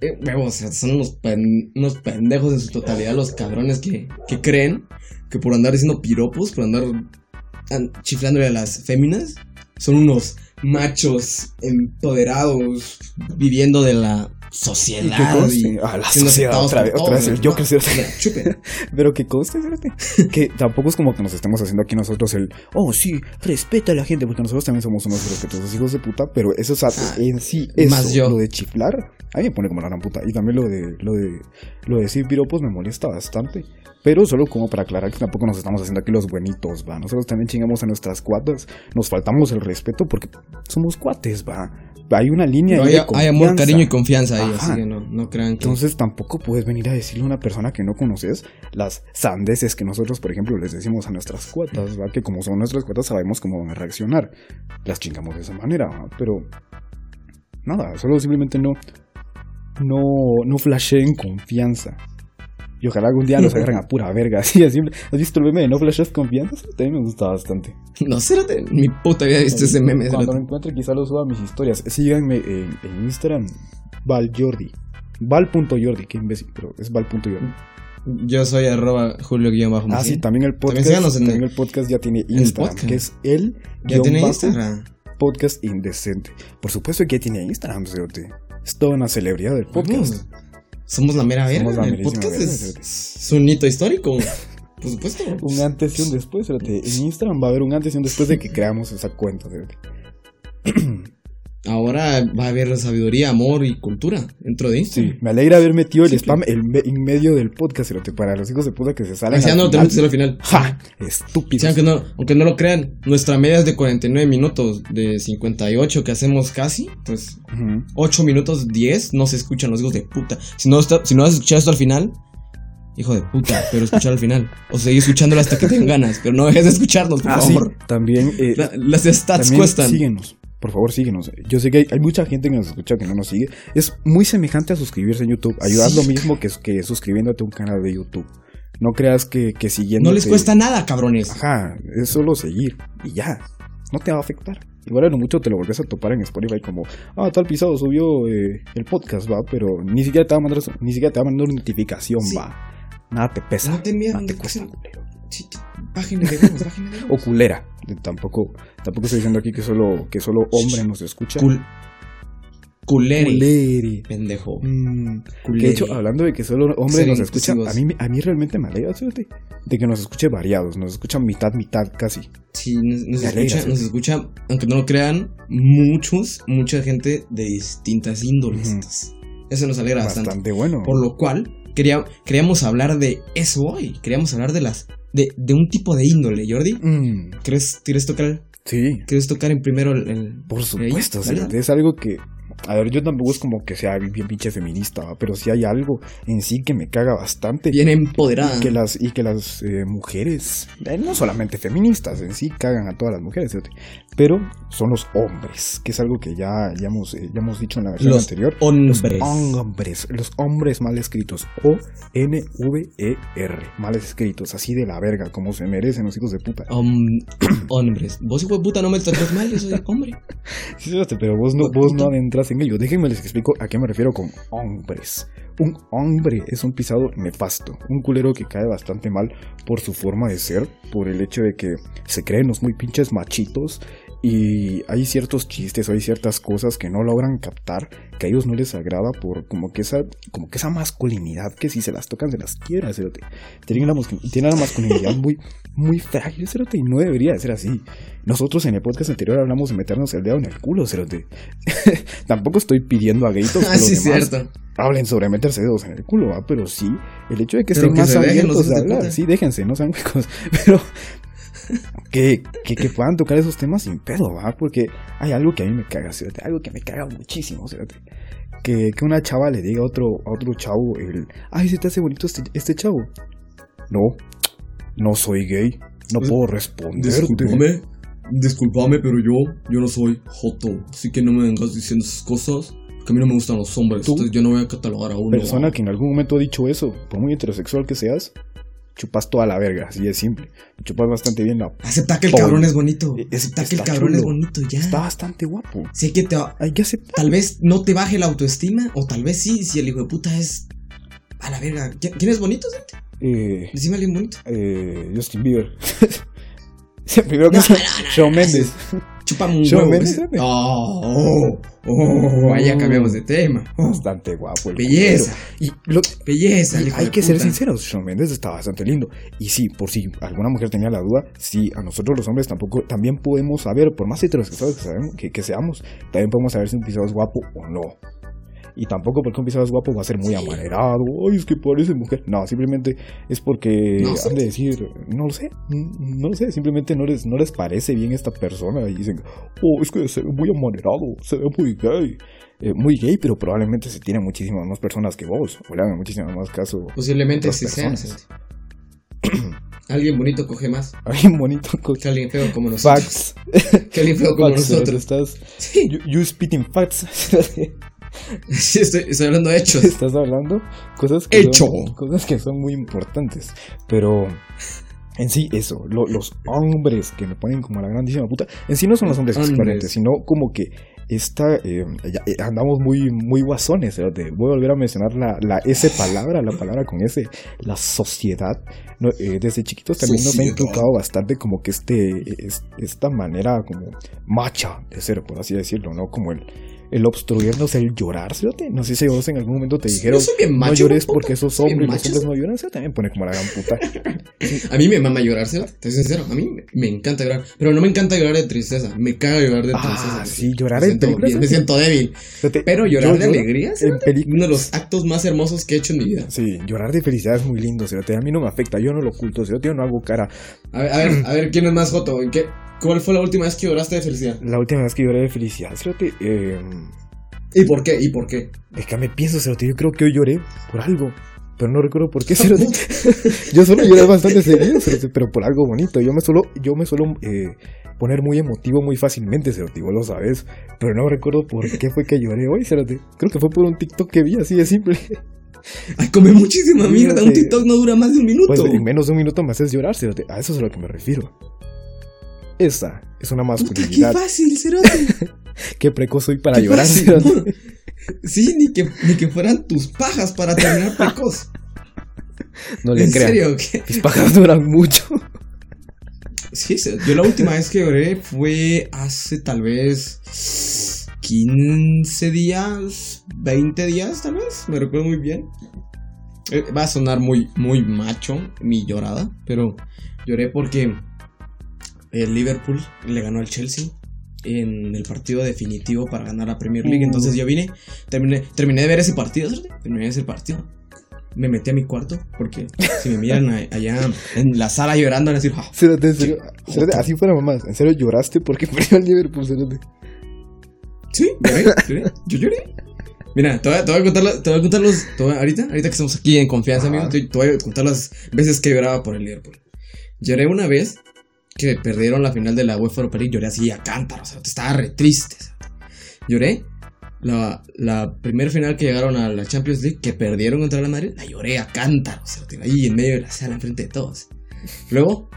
Speaker 2: eh, son unos, unos, pendejos en su totalidad los cabrones que, que creen que por andar diciendo piropos, por andar chiflándole a las féminas, son unos machos empoderados viviendo de la sociedad.
Speaker 3: Y ah, la sociedad otra vez, otra vez el yo crecí. Pero que conste, que tampoco es como que nos estemos haciendo aquí nosotros el, oh sí, respeta a la gente, porque nosotros también somos unos respetuosos hijos de puta, pero eso es ah, en sí, eso, más yo. lo de chiflar, a mí me pone como la gran puta. Y también lo de, lo de, lo de decir piropos me molesta bastante. Pero solo como para aclarar que tampoco nos estamos haciendo aquí los buenitos, va. Nosotros también chingamos a nuestras cuatas, nos faltamos el respeto porque somos cuates, va hay una línea
Speaker 2: hay, hay, amor, cariño y confianza ahí, así que no, no crean que...
Speaker 3: Entonces tampoco puedes venir a decirle a una persona que no conoces las sandeces que nosotros, por ejemplo, les decimos a nuestras cuotas, ¿va? que como son nuestras cuotas sabemos cómo van a reaccionar. Las chingamos de esa manera, pero nada, solo simplemente no no no flasheen confianza. Y ojalá algún día nos agarren a pura verga. Así, así. ¿Has visto el meme de No Flashes Confianza? También me gusta bastante.
Speaker 2: No, sé, mi puta vida visto ese meme.
Speaker 3: Cuando me encuentre quizá lo suba a mis historias. Síganme en, en Instagram, valjordi. Val.jordi, qué imbécil, pero es val.jordi.
Speaker 2: Yo soy arroba julio bajo
Speaker 3: Ah, sí, también el podcast. También, el, podcast ya tiene Instagram, que es el
Speaker 2: ya tiene Instagram.
Speaker 3: podcast indecente. Por supuesto que ya tiene Instagram, Es toda una celebridad del podcast.
Speaker 2: Somos la mera verga. el podcast es, un hito histórico. Por supuesto.
Speaker 3: un antes y un después. En Instagram va a haber un antes y un después de que creamos esa cuenta.
Speaker 2: Ahora va a haber sabiduría, amor y cultura dentro de Instagram.
Speaker 3: Sí, me alegra haber metido el spam en medio del podcast, para los hijos de puta que se salen.
Speaker 2: No lo al final.
Speaker 3: ¡Ja! Estúpido.
Speaker 2: aunque, no, aunque no lo crean, nuestra media es de 49 minutos, de 58 que hacemos casi. Entonces, 8 minutos 10 no se escuchan los hijos de puta. Si no, si no has escuchado esto al final, hijo de puta, pero escuchar al final. O seguir escuchándolo hasta que tengan ganas, pero no dejes de escucharnos, por ah, favor.
Speaker 3: también.
Speaker 2: Eh, las stats cuestan.
Speaker 3: Síguenos por favor síguenos. Yo sé que hay, mucha gente que nos escucha que no nos sigue. Es muy semejante a suscribirse en YouTube. Ayudar lo mismo que, que suscribiéndote a un canal de YouTube. No creas que, que siguiendo.
Speaker 2: No les cuesta nada, cabrones.
Speaker 3: Ajá, es solo seguir y ya. No te va a afectar. Igual en mucho te lo volvés a topar en Spotify como, ah, tal pisado subió eh, el podcast, va, pero ni siquiera te va a mandar, ni siquiera te va a mandar una notificación, va. Nada te pesa.
Speaker 2: No te
Speaker 3: nada
Speaker 2: te cuesta. Página de página de
Speaker 3: O culera. Tampoco, tampoco estoy diciendo aquí que solo, que solo hombre nos escucha.
Speaker 2: Culeri.
Speaker 3: Culeri.
Speaker 2: Pendejo.
Speaker 3: Mm, de hecho, hablando de que solo hombres nos escuchan, a mí, a mí realmente me alegra, de que nos escuche variados, nos escuchan mitad, mitad casi.
Speaker 2: Sí, nos, escucha, nos escucha, aunque no lo crean, muchos, mucha gente de distintas índoles. Eso nos alegra bastante.
Speaker 3: Bastante bueno.
Speaker 2: Por lo cual, quería, queríamos hablar de eso hoy. Queríamos hablar de las de, de un tipo de índole, Jordi. Mm. ¿Quieres, ¿Quieres tocar?
Speaker 3: Sí.
Speaker 2: ¿Quieres tocar en primero el...
Speaker 3: Por supuesto, es algo que a ver, yo tampoco es como que sea bien, pinche feminista, pero sí hay algo en sí que me caga bastante.
Speaker 2: Bien empoderada.
Speaker 3: Y que las, y que las eh, mujeres, eh, no solamente feministas, en sí cagan a todas las mujeres, pero son los hombres, que es algo que ya, ya, hemos, eh, ya hemos dicho en la versión anterior.
Speaker 2: Hombres.
Speaker 3: Los hombres. Los hombres mal escritos. O-N-V-E-R. Mal escritos, así de la verga, como se merecen los hijos de puta.
Speaker 2: hombres. Vos, hijo de puta, no me tratas mal, yo soy hombre.
Speaker 3: Sí, pero vos no, vos no adentras en ello. Déjenme les explico a qué me refiero con hombres. Un hombre es un pisado nefasto, un culero que cae bastante mal por su forma de ser, por el hecho de que se creen los muy pinches machitos Y hay ciertos chistes o hay ciertas cosas que no logran captar, que a ellos no les agrada por como que esa, como que esa masculinidad que si se las tocan se las quiera, cerote. Tienen la, tienen la masculinidad muy, muy frágil, cerote, y no debería de ser así. Nosotros en el podcast anterior hablamos de meternos el dedo en el culo, cerote. Tampoco estoy pidiendo a gaitos que
Speaker 2: Ah,
Speaker 3: los
Speaker 2: sí,
Speaker 3: demás
Speaker 2: cierto.
Speaker 3: hablen sobre meterse dedos en el culo, ¿va? pero sí, el hecho de que
Speaker 2: Pero
Speaker 3: estén
Speaker 2: que
Speaker 3: más abiertos a hablar, sí, déjense, no sean huecos, pero que, que, que puedan tocar esos temas sin pedo, ¿va? Porque hay algo que a mí me caga, ¿cierto? algo que me caga muchísimo, ¿cierto? Que, que una chava le diga a otro, a otro chavo, el, ay, se te hace bonito este, este chavo. No, no soy gay, no
Speaker 2: Pues,
Speaker 3: puedo responderte.
Speaker 2: Discúlpame, discúlpame, pero yo, yo no soy joto. Así que no me vengas diciendo esas cosas. Que a mí no me gustan los hombres.
Speaker 3: ¿Tú?
Speaker 2: Yo no voy a catalogar a uno.
Speaker 3: Persona que en algún momento ha dicho eso, por muy heterosexual que seas, chupas toda la verga, así de simple. Chupas bastante bien la...
Speaker 2: Acepta que el cabrón es bonito.
Speaker 3: Es-
Speaker 2: Acepta que el cabrón es
Speaker 3: chulo.
Speaker 2: bonito, ya.
Speaker 3: Está bastante guapo.
Speaker 2: Sé que te va-
Speaker 3: Hay que aceptar.
Speaker 2: Tal vez no te baje la autoestima. O tal vez sí, si el hijo de puta es. A la verga. ¿Quién es bonito, gente?
Speaker 3: Eh,
Speaker 2: Decime a alguien bonito.
Speaker 3: eh, Justin Bieber. Primero que
Speaker 2: No, no, no,
Speaker 3: Shawn Mendes.
Speaker 2: Chúpame un huevo.
Speaker 3: ¿eh?
Speaker 2: Oh, oh, oh, ahí ya cambiamos de tema. Oh,
Speaker 3: Bastante guapo. el
Speaker 2: Belleza.
Speaker 3: Y, lo-
Speaker 2: belleza,
Speaker 3: y hay que ser sinceros, Shawn Mendes está bastante lindo. Y sí, por si alguna mujer tenía la duda, sí, a nosotros los hombres tampoco, también podemos saber, por más heterosexuales que, sabemos- que, que seamos, también podemos saber si un pisado es guapo o no. Y tampoco porque un pisado es guapo va a ser muy amanerado, ay, es que parece mujer. No, simplemente es porque
Speaker 2: No
Speaker 3: han de decir, no lo sé, no lo sé, simplemente no les, no les parece bien esta persona y dicen, oh, es que se ve muy amanerado, se ve muy gay. Eh, muy gay, pero probablemente se tiene muchísimas más personas que vos, o le hagan muchísimas más caso
Speaker 2: Posiblemente sí
Speaker 3: personas.
Speaker 2: Alguien bonito coge más
Speaker 3: Alguien bonito con
Speaker 2: que alguien feo como nosotros.
Speaker 3: facts.
Speaker 2: Que alguien feo como
Speaker 3: Facts,
Speaker 2: nosotros.
Speaker 3: Estás,
Speaker 2: Sí,
Speaker 3: you, you spitting facts.
Speaker 2: sí estoy, estoy hablando de hechos.
Speaker 3: Estás hablando cosas que,
Speaker 2: Hecho.
Speaker 3: son, cosas que son muy importantes. Pero en sí, eso, lo- los hombres que me ponen como la grandísima puta, en sí no son los hombres
Speaker 2: Hombres.
Speaker 3: excluyentes, sino como que esta, eh, ya- eh, andamos muy, muy guasones. ¿eh? Voy a volver a mencionar la, la S palabra, la palabra con S, la sociedad. No, eh, desde chiquitos también nos ha
Speaker 2: Sociedad.
Speaker 3: inculcado bastante como que este, es- esta manera como macha de ser, por así decirlo, ¿no? Como el, el obstruirnos, el llorar, ¿cierto? No sé si vos en algún momento te
Speaker 2: Yo
Speaker 3: dijeron,
Speaker 2: soy bien
Speaker 3: no llores
Speaker 2: puta.
Speaker 3: porque sos
Speaker 2: Soy bien
Speaker 3: hombre y los
Speaker 2: macho,
Speaker 3: hombres
Speaker 2: sí.
Speaker 3: no lloran, se también pone como la gran puta.
Speaker 2: A mí me mama llorar, ¿sí? Te soy sincero. A mí me, encanta llorar. Pero no me encanta llorar de tristeza. Me caga llorar de tristeza.
Speaker 3: Ah, sí, llorar películas.
Speaker 2: bien- me siento débil. Pero llorar
Speaker 3: yo
Speaker 2: de alegría ¿sí?
Speaker 3: Películas.
Speaker 2: uno de los actos más hermosos que he hecho en mi vida.
Speaker 3: Sí, llorar de felicidad es muy lindo, ¿cierto? A mí no me afecta, yo no lo oculto, ¿cierto? Yo no hago cara.
Speaker 2: A ver, a ver, a ver, ¿quién es más joto? ¿En qué? ¿Cuál fue la última vez que lloraste de felicidad?
Speaker 3: La última vez que lloré de felicidad, ¿cierto? Eh,
Speaker 2: ¿Y por qué? ¿Y por qué?
Speaker 3: déjame pienso, ¿cierto? Yo creo que hoy lloré por algo. Pero no recuerdo por qué, ¿cierto? Yo suelo llorar bastante seguido, ¿cierto? pero por algo bonito. Yo me suelo, yo me suelo eh, poner muy emotivo muy fácilmente. Y vos lo sabes. Pero no recuerdo por qué fue que lloré hoy, ¿cierto? Creo que fue por un TikTok que vi, así de simple.
Speaker 2: Ay, come muchísima mierda. Un TikTok no dura más de un minuto.
Speaker 3: Pues en menos de un minuto me haces llorar, ¿cierto? A eso es a lo que me refiero. Esa es una
Speaker 2: Puta, qué
Speaker 3: masculinidad.
Speaker 2: fácil, cerote.
Speaker 3: Qué precoz soy para llorar. ¿cierto?
Speaker 2: Sí, ni que, ni que fueran tus pajas para terminar precoz.
Speaker 3: No le
Speaker 2: ¿En
Speaker 3: crean.
Speaker 2: serio? ¿Qué?
Speaker 3: Mis pájaros duran mucho.
Speaker 2: Sí, sí, yo la última vez que lloré fue hace tal vez 15 días, 20 días tal vez, me recuerdo muy bien. Eh, Va a sonar muy, muy macho mi llorada, pero lloré porque el Liverpool le ganó al Chelsea en el partido definitivo para ganar la Premier League. Entonces yo vine, terminé, terminé de ver ese partido, ¿cierto? terminé ese partido. Me metí a mi cuarto porque si me miran a- allá en la sala llorando van a decir, "Ah,
Speaker 3: Cérate, en serio. Cérate, así fuera mamás. En serio lloraste porque perdió el Liverpool, cérate.
Speaker 2: Sí, lloré, lloré, yo lloré. Mira, te voy a, te voy a contar, te voy a contar los. te voy a- ahorita, ahorita que estamos aquí en confianza,
Speaker 3: Ajá.
Speaker 2: amigo, te, te voy a contar las veces que lloraba por el Liverpool. Lloré una vez que perdieron la final de la UEFA Europa League, lloré así a cántaros, o sea, estaba re triste. Lloré la, la primera final que llegaron a la Champions League, que perdieron contra la Madrid, la lloré a cántaros, ahí en medio de la sala, enfrente de todos. Luego,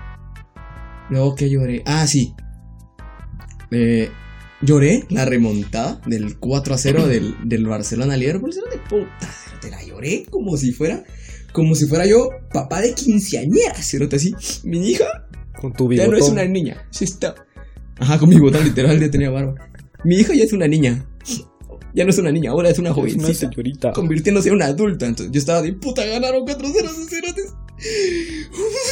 Speaker 2: luego que lloré, ah, sí, eh, lloré la remontada del 4 a 0 del, del Barcelona al Liverpool. De puta, te la lloré como si fuera, como si fuera yo papá de quinceañera. Cero, así, mi hija
Speaker 3: Con tu
Speaker 2: ya no es
Speaker 3: bigotón.
Speaker 2: una niña, sí está. Ajá, con mi botón literal ya tenía barba. Mi hija ya es una niña. Ya no es una niña, ahora es una
Speaker 3: Es una
Speaker 2: jovencita.
Speaker 3: señorita.
Speaker 2: Convirtiéndose en una adulta. Entonces yo estaba de puta, ganaron 4-0 esos cerotes.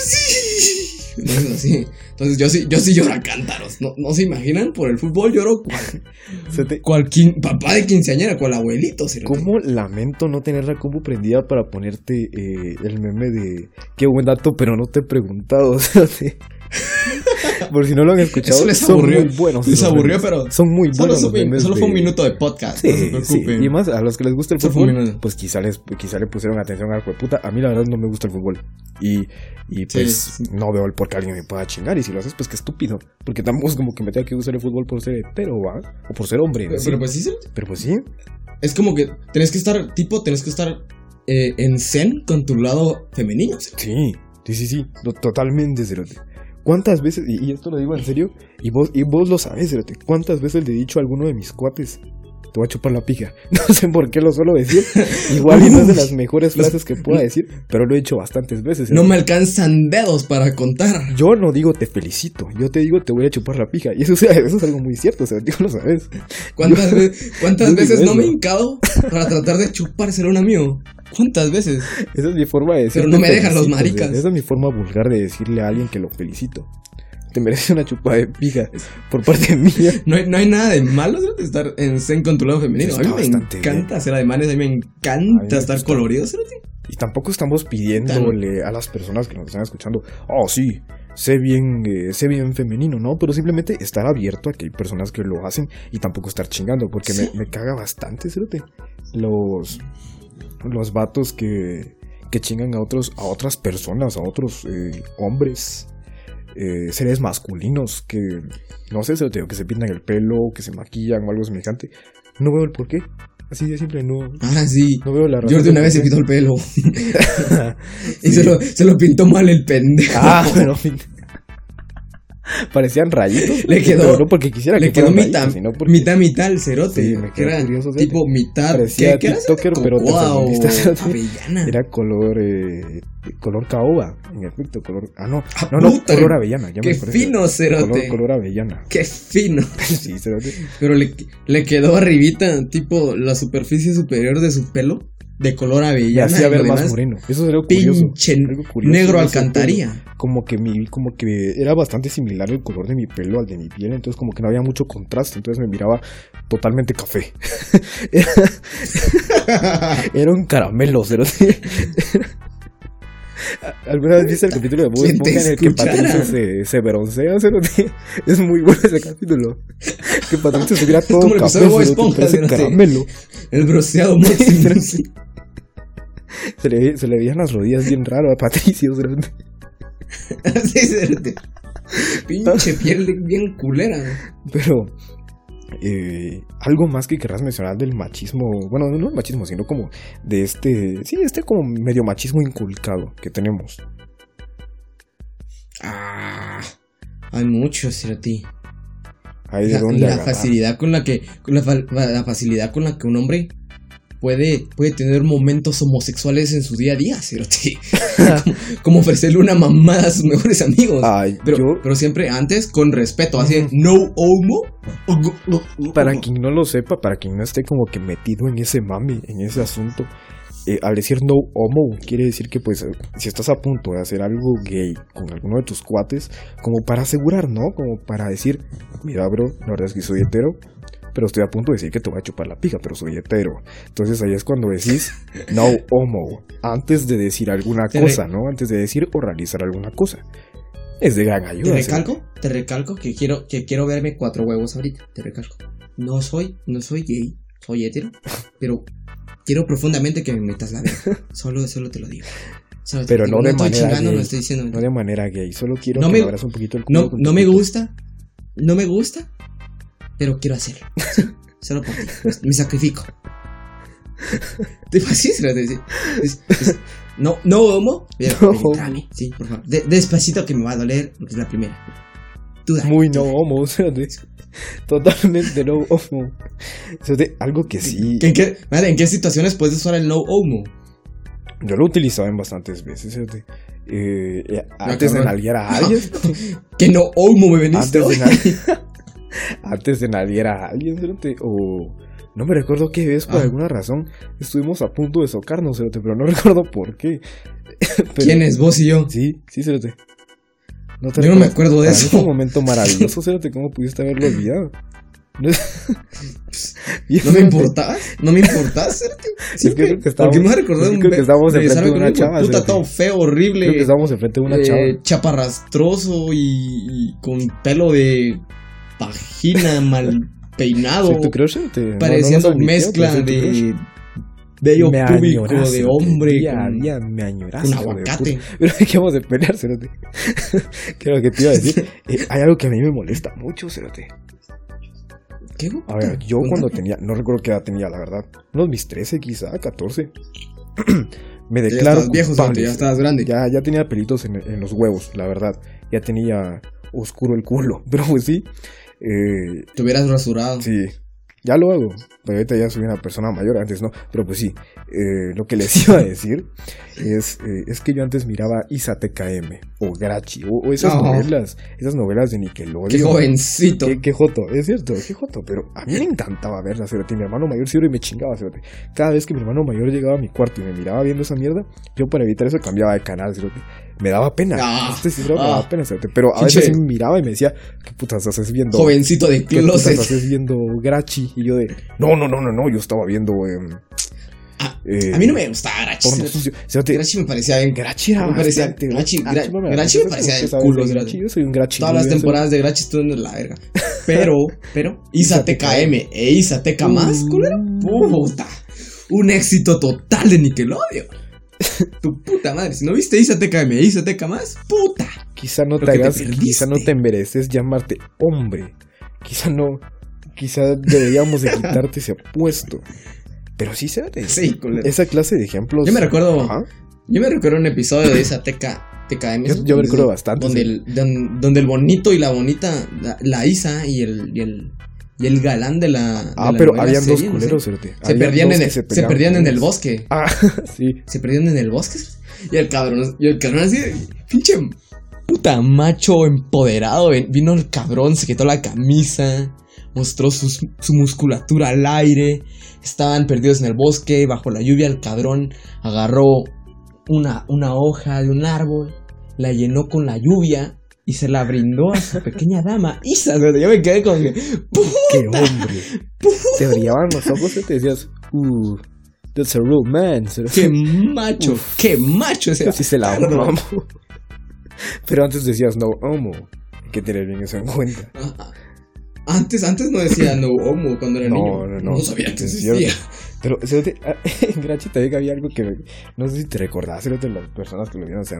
Speaker 2: Sí. Entonces, así. Entonces yo sí, yo sí lloro a cántaros. No, no se imaginan, por el fútbol lloro cual, cual quin- papá de quinceañera, cual abuelito. cerote.
Speaker 3: ¿Cómo lamento no tener la compu prendida para ponerte eh, el meme de qué buen dato, pero no te he preguntado? cerote? Por si no lo han escuchado,
Speaker 2: Eso les
Speaker 3: son
Speaker 2: aburrió.
Speaker 3: muy buenos.
Speaker 2: Les aburrió,
Speaker 3: memes.
Speaker 2: pero
Speaker 3: son muy
Speaker 2: Solo,
Speaker 3: buenos.
Speaker 2: fue, solo fue un minuto de podcast.
Speaker 3: Sí,
Speaker 2: no se
Speaker 3: sí,
Speaker 2: preocupen.
Speaker 3: y más a los que les gusta el
Speaker 2: Solo
Speaker 3: fútbol, pues quizá les, quizá le pusieron atención al puta. A mí la verdad no me gusta el fútbol. Y, y pues
Speaker 2: Sí.
Speaker 3: no veo el por qué alguien me pueda chingar. Y si lo haces, pues qué estúpido. Porque tampoco es como que me tenga que gustar el fútbol por ser hetero, ¿va? O por ser hombre.
Speaker 2: Pero, pues sí.
Speaker 3: Pero pues sí.
Speaker 2: es como que tenés que estar, tipo, tenés que estar eh, en zen con tu lado femenino.
Speaker 3: Sí, sí, sí, sí, totalmente, Cerote. ¿Cuántas veces, y, esto lo digo en serio, y vos, y vos lo sabes, cuántas veces le he dicho a alguno de mis cuates, te voy a chupar la pija? No sé por qué lo suelo decir, igual y no es de las mejores frases que pueda decir, pero lo he dicho bastantes veces.
Speaker 2: No
Speaker 3: Cerote.
Speaker 2: me alcanzan dedos para contar.
Speaker 3: Yo no digo te felicito, yo te digo te voy a chupar la pija, y eso, es- eso es algo muy cierto, Cerote, tú lo sabes.
Speaker 2: ¿Cuántas, ve- cuántas
Speaker 3: yo digo
Speaker 2: veces no
Speaker 3: eso.
Speaker 2: me he hincado para tratar de chupárselo a un amigo? ¿Cuántas veces?
Speaker 3: Esa es mi forma de decir.
Speaker 2: Pero no me dejan los maricas.
Speaker 3: Esa es mi forma vulgar de decirle a alguien que lo felicito. Te mereces una chupada de pija por parte mía.
Speaker 2: No hay, no hay nada de malo de estar en zen con tu lado femenino. A mí me encanta
Speaker 3: bien.
Speaker 2: hacer ademanes, a mí me
Speaker 3: mí
Speaker 2: encanta
Speaker 3: me
Speaker 2: estar colorido. ¿sí?
Speaker 3: Y tampoco estamos pidiéndole a las personas que nos están escuchando, oh sí, sé bien, eh, sé bien femenino, ¿no? Pero simplemente estar abierto a que hay personas que lo hacen y tampoco estar chingando, porque
Speaker 2: Sí.
Speaker 3: me, me caga bastante, cerote. Los, los vatos que, que chingan a, otros, a otras personas, a otros eh, hombres, eh, seres masculinos que, no sé, cerote, o que se pintan el pelo, que se maquillan o algo semejante. No veo el por qué. Así de simple, no,
Speaker 2: Ahora sí.
Speaker 3: no veo la razón.
Speaker 2: Jordi una vez se pintó el pelo. y se, lo, se lo pintó mal el pendejo.
Speaker 3: Ah, pero parecían rayitos.
Speaker 2: Le quedó-
Speaker 3: pero no porque quisiera
Speaker 2: Le
Speaker 3: que
Speaker 2: quedó mitad,
Speaker 3: rayitos, sino porque
Speaker 2: mitad, mitad el cerote.
Speaker 3: Sí, me
Speaker 2: que
Speaker 3: quedó
Speaker 2: era
Speaker 3: curioso,
Speaker 2: tipo mitad.
Speaker 3: Parecía
Speaker 2: ¿qué,
Speaker 3: TikToker, pero
Speaker 2: avellana.
Speaker 3: era color eh, color caoba, en efecto, color ah no,
Speaker 2: Ah,
Speaker 3: no, no,
Speaker 2: puta,
Speaker 3: color avellana, ya
Speaker 2: Qué
Speaker 3: me
Speaker 2: fino, cerote.
Speaker 3: Color, color avellana.
Speaker 2: Qué fino.
Speaker 3: Sí, cerote.
Speaker 2: Pero le, le quedó arribita, tipo la superficie superior de su pelo, de color
Speaker 3: Me
Speaker 2: avellana.
Speaker 3: hacía ver más moreno. Eso es algo curioso.
Speaker 2: Pinche
Speaker 3: algo curioso
Speaker 2: negro alcantaría.
Speaker 3: Como que mi, como que era bastante similar el color de mi pelo al de mi piel, entonces como que no había mucho contraste, entonces me miraba totalmente café. era, era un caramelo, cerote. ¿Alguna vez viste el capítulo de Bob
Speaker 2: ¿Quién te
Speaker 3: Esponja en el que? Patricio se, se broncea, cerote? Es muy bueno ese capítulo. Que Patricio se mira todo café,
Speaker 2: Esponja,
Speaker 3: caramelo.
Speaker 2: El bronceado máximo.
Speaker 3: Se le, se le veían las rodillas bien raro a Patricio, cerote.
Speaker 2: Así, cerote. Pinche piel de- bien culera.
Speaker 3: Pero eh, algo más que querrás mencionar del machismo, bueno, no el machismo, sino como de este, sí, este como medio machismo inculcado que tenemos.
Speaker 2: Ah, hay mucho, cerote.
Speaker 3: Hay de
Speaker 2: La,
Speaker 3: dónde
Speaker 2: la facilidad con la que. Con la facilidad con la que un hombre puede, puede tener momentos homosexuales en su día a día, cerote. como, como ofrecerle una mamada a sus mejores amigos.
Speaker 3: Ay,
Speaker 2: Pero,
Speaker 3: yo,
Speaker 2: pero siempre antes con respeto, así no homo.
Speaker 3: para quien no lo sepa, para quien no esté como que metido en ese mami, en ese asunto, eh, al decir no homo, quiere decir que pues si estás a punto de hacer algo gay con alguno de tus cuates, como para asegurar, ¿no? Como para decir, mira bro, la verdad es que soy hetero, pero estoy a punto de decir que te voy a chupar la pija, pero soy hetero. Entonces ahí es cuando decís no homo, antes de decir alguna
Speaker 2: Te
Speaker 3: cosa, ¿no? Antes de decir o realizar alguna cosa. Es de gran
Speaker 2: Te
Speaker 3: ayuda.
Speaker 2: recalco, te recalco que quiero, que quiero verme cuatro huevos ahorita. Te recalco. No soy, no soy gay, soy hetero, pero quiero profundamente que me metas la verga. Solo, solo te lo digo. Solo te
Speaker 3: Pero
Speaker 2: digo.
Speaker 3: no de manera
Speaker 2: chingando,
Speaker 3: gay.
Speaker 2: no estoy diciendo.
Speaker 3: No de manera gay, solo quiero
Speaker 2: No
Speaker 3: que
Speaker 2: me-
Speaker 3: abras un poquito el culo.
Speaker 2: No, no me gusta, no me gusta, pero quiero hacerlo. Solo por ti. Me sacrifico. Te es- es- No, no homo, pero
Speaker 3: No
Speaker 2: penetrame, sí, por favor. De- despacito que me va a doler, porque es la primera. Tú dale,
Speaker 3: Muy
Speaker 2: tú
Speaker 3: no
Speaker 2: dale.
Speaker 3: homo, o sea, de- totalmente no homo. De- algo que sí,
Speaker 2: ¿En qué, ¿En qué situaciones puedes usar el no homo?
Speaker 3: yo lo he utilizado en bastantes veces. eh, eh, antes de nalguear a alguien,
Speaker 2: Que no homo me veniste
Speaker 3: antes de, antes de nadie a alguien, cerote, o no me recuerdo qué vez, por
Speaker 2: Ah.
Speaker 3: alguna razón, estuvimos a punto de socarnos, cerote, pero no recuerdo por qué. Pero-
Speaker 2: ¿Quién es? ¿Vos y yo?
Speaker 3: Sí, sí, cerote. No te
Speaker 2: Yo no me acuerdo de
Speaker 3: Para
Speaker 2: eso.
Speaker 3: Un momento maravilloso, cerote, ¿cómo pudiste haberlo olvidado? No, Y
Speaker 2: ¿No me importaba? ¿No me importaba hacerte? Siempre.
Speaker 3: creo que estábamos-
Speaker 2: Porque me
Speaker 3: que
Speaker 2: un
Speaker 3: creo que estábamos enfrente de una chava,
Speaker 2: Puta, todo feo, horrible.
Speaker 3: Creo que estábamos enfrente de una
Speaker 2: eh,
Speaker 3: chava.
Speaker 2: chaparrastroso y, y con pelo de vagina mal peinado.
Speaker 3: ¿Sí, tu crush? Te- no, no
Speaker 2: pareciendo mezcla de vello
Speaker 3: Me
Speaker 2: público de hombre
Speaker 3: día a
Speaker 2: con,
Speaker 3: día me añoras,
Speaker 2: con
Speaker 3: hijo de
Speaker 2: aguacate.
Speaker 3: Pero dejemos de pelear, cerote. ¿Qué es lo que te iba a decir? Eh, hay algo que a mí me molesta mucho, cerote.
Speaker 2: ¿Qué?
Speaker 3: A ver, yo
Speaker 2: Cuéntame.
Speaker 3: cuando tenía, no recuerdo qué edad tenía, la verdad. Unos mis 13, quizá, 14. me
Speaker 2: Ya
Speaker 3: declaro
Speaker 2: estabas viejo,
Speaker 3: culpable,
Speaker 2: ya estabas grande.
Speaker 3: Ya, ya tenía pelitos en, en los huevos, la verdad. Ya tenía oscuro el culo. Pero pues sí. Eh,
Speaker 2: Te hubieras rasurado.
Speaker 3: sí. Ya lo hago. Pero ahorita ya soy una persona mayor, antes no. Pero pues sí. eh, lo que les iba a decir es, eh, es que yo antes miraba Isa TKM o Grachi o, o esas
Speaker 2: No.
Speaker 3: novelas. Esas novelas de Nickelodeon.
Speaker 2: Qué jovencito.
Speaker 3: Qué, qué joto, es cierto, qué joto, pero a mí me encantaba verla, cerote. Mi hermano mayor siempre me chingaba, cerote. Cada vez que mi hermano mayor llegaba a mi cuarto y me miraba viendo esa mierda, yo para evitar eso cambiaba de canal, cerote. Me daba pena.
Speaker 2: Ah,
Speaker 3: sí, cerote, me
Speaker 2: ah.
Speaker 3: daba pena. Pero a veces sí me miraba y me decía, ¿qué putas haces viendo?
Speaker 2: Jovencito de
Speaker 3: ¿Qué putas
Speaker 2: closet.
Speaker 3: haces viendo Grachi? Y yo de, no, no, no, no, no, yo estaba viendo. em,
Speaker 2: Ah,
Speaker 3: eh,
Speaker 2: A mí no me gustaba Grachi. Grachi me parecía bien.
Speaker 3: Grachi era
Speaker 2: me parecía- Grachi-
Speaker 3: Ah,
Speaker 2: Gra-
Speaker 3: chuma,
Speaker 2: Grachi me
Speaker 3: ¿sabes
Speaker 2: parecía
Speaker 3: por qué
Speaker 2: de
Speaker 3: sabes
Speaker 2: culo.
Speaker 3: Grachi? Yo soy un Grachi.
Speaker 2: Todas las temporadas de Grachi estuvieron de la verga. Pero, pero, Isa TKM e Isa TK más,
Speaker 3: Mm.
Speaker 2: culero. Puta. Un éxito total de Nickelodeon. Tu puta madre. Si no viste Isa TKM e Isa TK más, puta.
Speaker 3: Quizá no
Speaker 2: Lo
Speaker 3: te
Speaker 2: te
Speaker 3: hagas,
Speaker 2: perdiste.
Speaker 3: quizá no te mereces llamarte hombre. Quizá no, quizá deberíamos de quitarte ese puesto. Pero sí, se
Speaker 2: Sí, culero.
Speaker 3: Esa clase de ejemplos.
Speaker 2: Yo me recuerdo-
Speaker 3: Ajá.
Speaker 2: Yo me recuerdo un episodio de esa TKM.
Speaker 3: Yo- yo me recuerdo bastante,
Speaker 2: Donde,
Speaker 3: sí.
Speaker 2: el, donde el bonito y la bonita, la, la Isa y el, y el, y el galán de la. de
Speaker 3: Ah,
Speaker 2: la
Speaker 3: pero habían dos
Speaker 2: serie, no sé,
Speaker 3: culeros.
Speaker 2: Se perdían, en el, se perdían en el bosque.
Speaker 3: Ah, sí.
Speaker 2: Se perdían en el bosque. Y el cabrón, y el cabrón así, pinche puta macho empoderado. Vino el cabrón, se quitó la camisa, mostró sus- su musculatura al aire. Estaban perdidos en el bosque, bajo la lluvia. El cabrón agarró una, una hoja de un árbol, la llenó con la lluvia y se la brindó a su pequeña dama. Isa, yo me quedé con que.
Speaker 3: Qué hombre. Te brillaban los ojos y te decías, uh, that's a real man.
Speaker 2: ¡Qué macho! ¡Qué macho ese!
Speaker 3: Sí se la amo. Pero antes decías, no, homo. Hay que tener bien eso en cuenta.
Speaker 2: Ah, ah. Antes, antes no decía no homo cuando era
Speaker 3: No,
Speaker 2: niño.
Speaker 3: no, no.
Speaker 2: No sabía que
Speaker 3: Es Pero, cerote, ah, en Grachi también había algo que, no sé si te recordás, cerote, las personas que lo vieron se,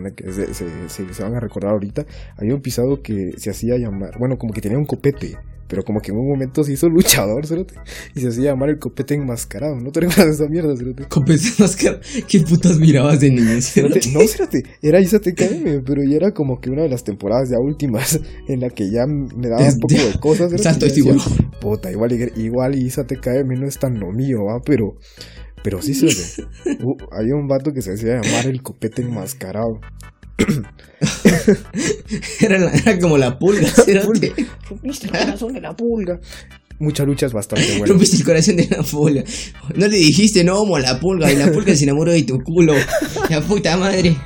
Speaker 3: se- se van a recordar ahorita. Había un pisado que se hacía llamar, bueno, como que tenía un copete, pero como que en un momento se hizo luchador, cerote, y se hacía llamar el copete enmascarado. ¿No te recuerdas de esa mierda, cerote?
Speaker 2: Más que qué putas mirabas de niño.
Speaker 3: Cerote, no, cerote, era Isa TKM, pero ya era como que una de las temporadas ya últimas en la que ya me daba un poco de cosas. cerote, yo decía,
Speaker 2: tiburón.
Speaker 3: Puta, igual, igual Isa TKM no es tan lo mío, ¿va? Pero, pero sí ve. Uh, había un vato que se hacía llamar el copete enmascarado.
Speaker 2: Era, la- era como la pulga. cerote.
Speaker 3: Rompiste el corazón de la pulga. Mucha lucha es bastante buena.
Speaker 2: Rompiste el corazón de la pulga. No le dijiste no homo a la pulga y la pulga se enamoró de tu culo. La puta madre.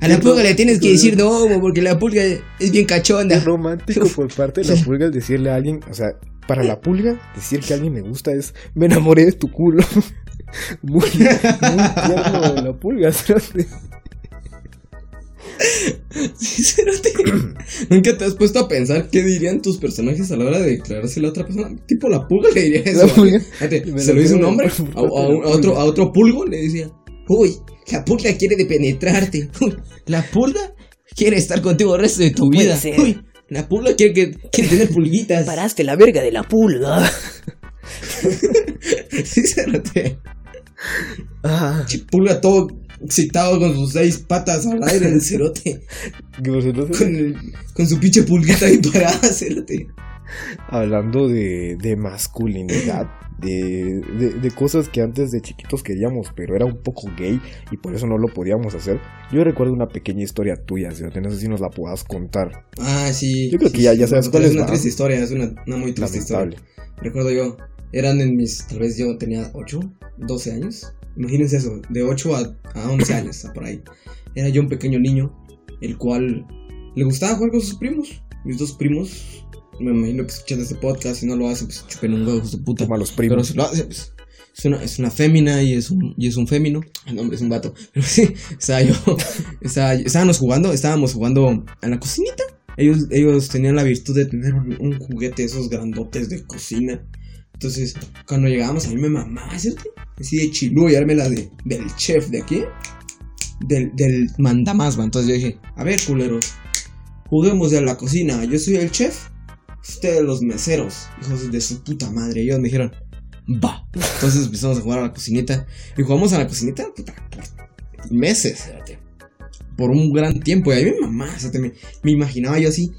Speaker 2: A la pulga le tienes que decir no homo porque la pulga es bien cachonda.
Speaker 3: Es romántico por parte de la pulga el decirle a alguien, o sea, para la pulga, decir que a alguien le gusta es me enamoré de tu culo. Muy, muy tierno de la pulga, cerote.
Speaker 2: Sí, cerote. Nunca te has puesto a pensar qué dirían tus personajes a la hora de declararse a la otra persona. Tipo la pulga le diría eso. Fíjate,
Speaker 3: Me
Speaker 2: se lo dice un hombre a, otro, a otro pulgo le decía, uy, la pulga quiere de penetrarte. Uy, la pulga quiere estar contigo el resto de tu vida. Uy, la pulga quiere, que, quiere tener pulguitas.
Speaker 4: Paraste la verga de la pulga.
Speaker 2: Sí, cerote.
Speaker 3: Ah,
Speaker 2: Pulga todo excitado con sus seis patas al aire del cerote. Con, el- con su pinche pulguita ahí parada, cerote.
Speaker 3: Hablando de, de masculinidad, de, de, de cosas que antes de chiquitos queríamos, pero era un poco gay y por eso no lo podíamos hacer. Yo recuerdo una pequeña historia tuya, si no sé si nos la puedas contar.
Speaker 2: Ah, sí.
Speaker 3: Yo creo que ya-
Speaker 2: sí,
Speaker 3: ya sabes cuál
Speaker 2: es
Speaker 3: es,
Speaker 2: una triste historia, es una, una muy triste
Speaker 3: Lamentable.
Speaker 2: historia. Recuerdo yo, eran en mis, tal vez yo tenía 8, 12 años. Imagínense eso, de 8 a, a 11 años, por ahí. Era yo un pequeño niño, el cual le gustaba jugar con sus primos. Mis dos primos, me imagino que escuchan este podcast, si no lo hacen, pues chupen un huevo, de puta.
Speaker 3: Toma los
Speaker 2: Pero
Speaker 3: primos.
Speaker 2: si lo hace, pues, es una, es una fémina y es un, y es un fémino. El nombre es un vato. Pero sí, estaba yo. Estaba, estábamos jugando, estábamos jugando en la cocinita. Ellos, ellos tenían la virtud de tener un, un juguete, esos grandotes de cocina. Entonces, cuando llegábamos, a mí me mamaba, ¿cierto? Así de chilú, y la de, del chef de aquí. Del, del mandamás. Entonces yo dije, a ver, culeros, juguemos de la cocina. Yo soy el chef, ustedes los meseros, hijos de su puta madre. Y ellos me dijeron, va. Entonces empezamos a jugar a la cocinita. Y jugamos a la cocinita, puta, por meses, fíjate. Por un gran tiempo. Y ahí mi mamá, fíjate, me, me imaginaba yo así,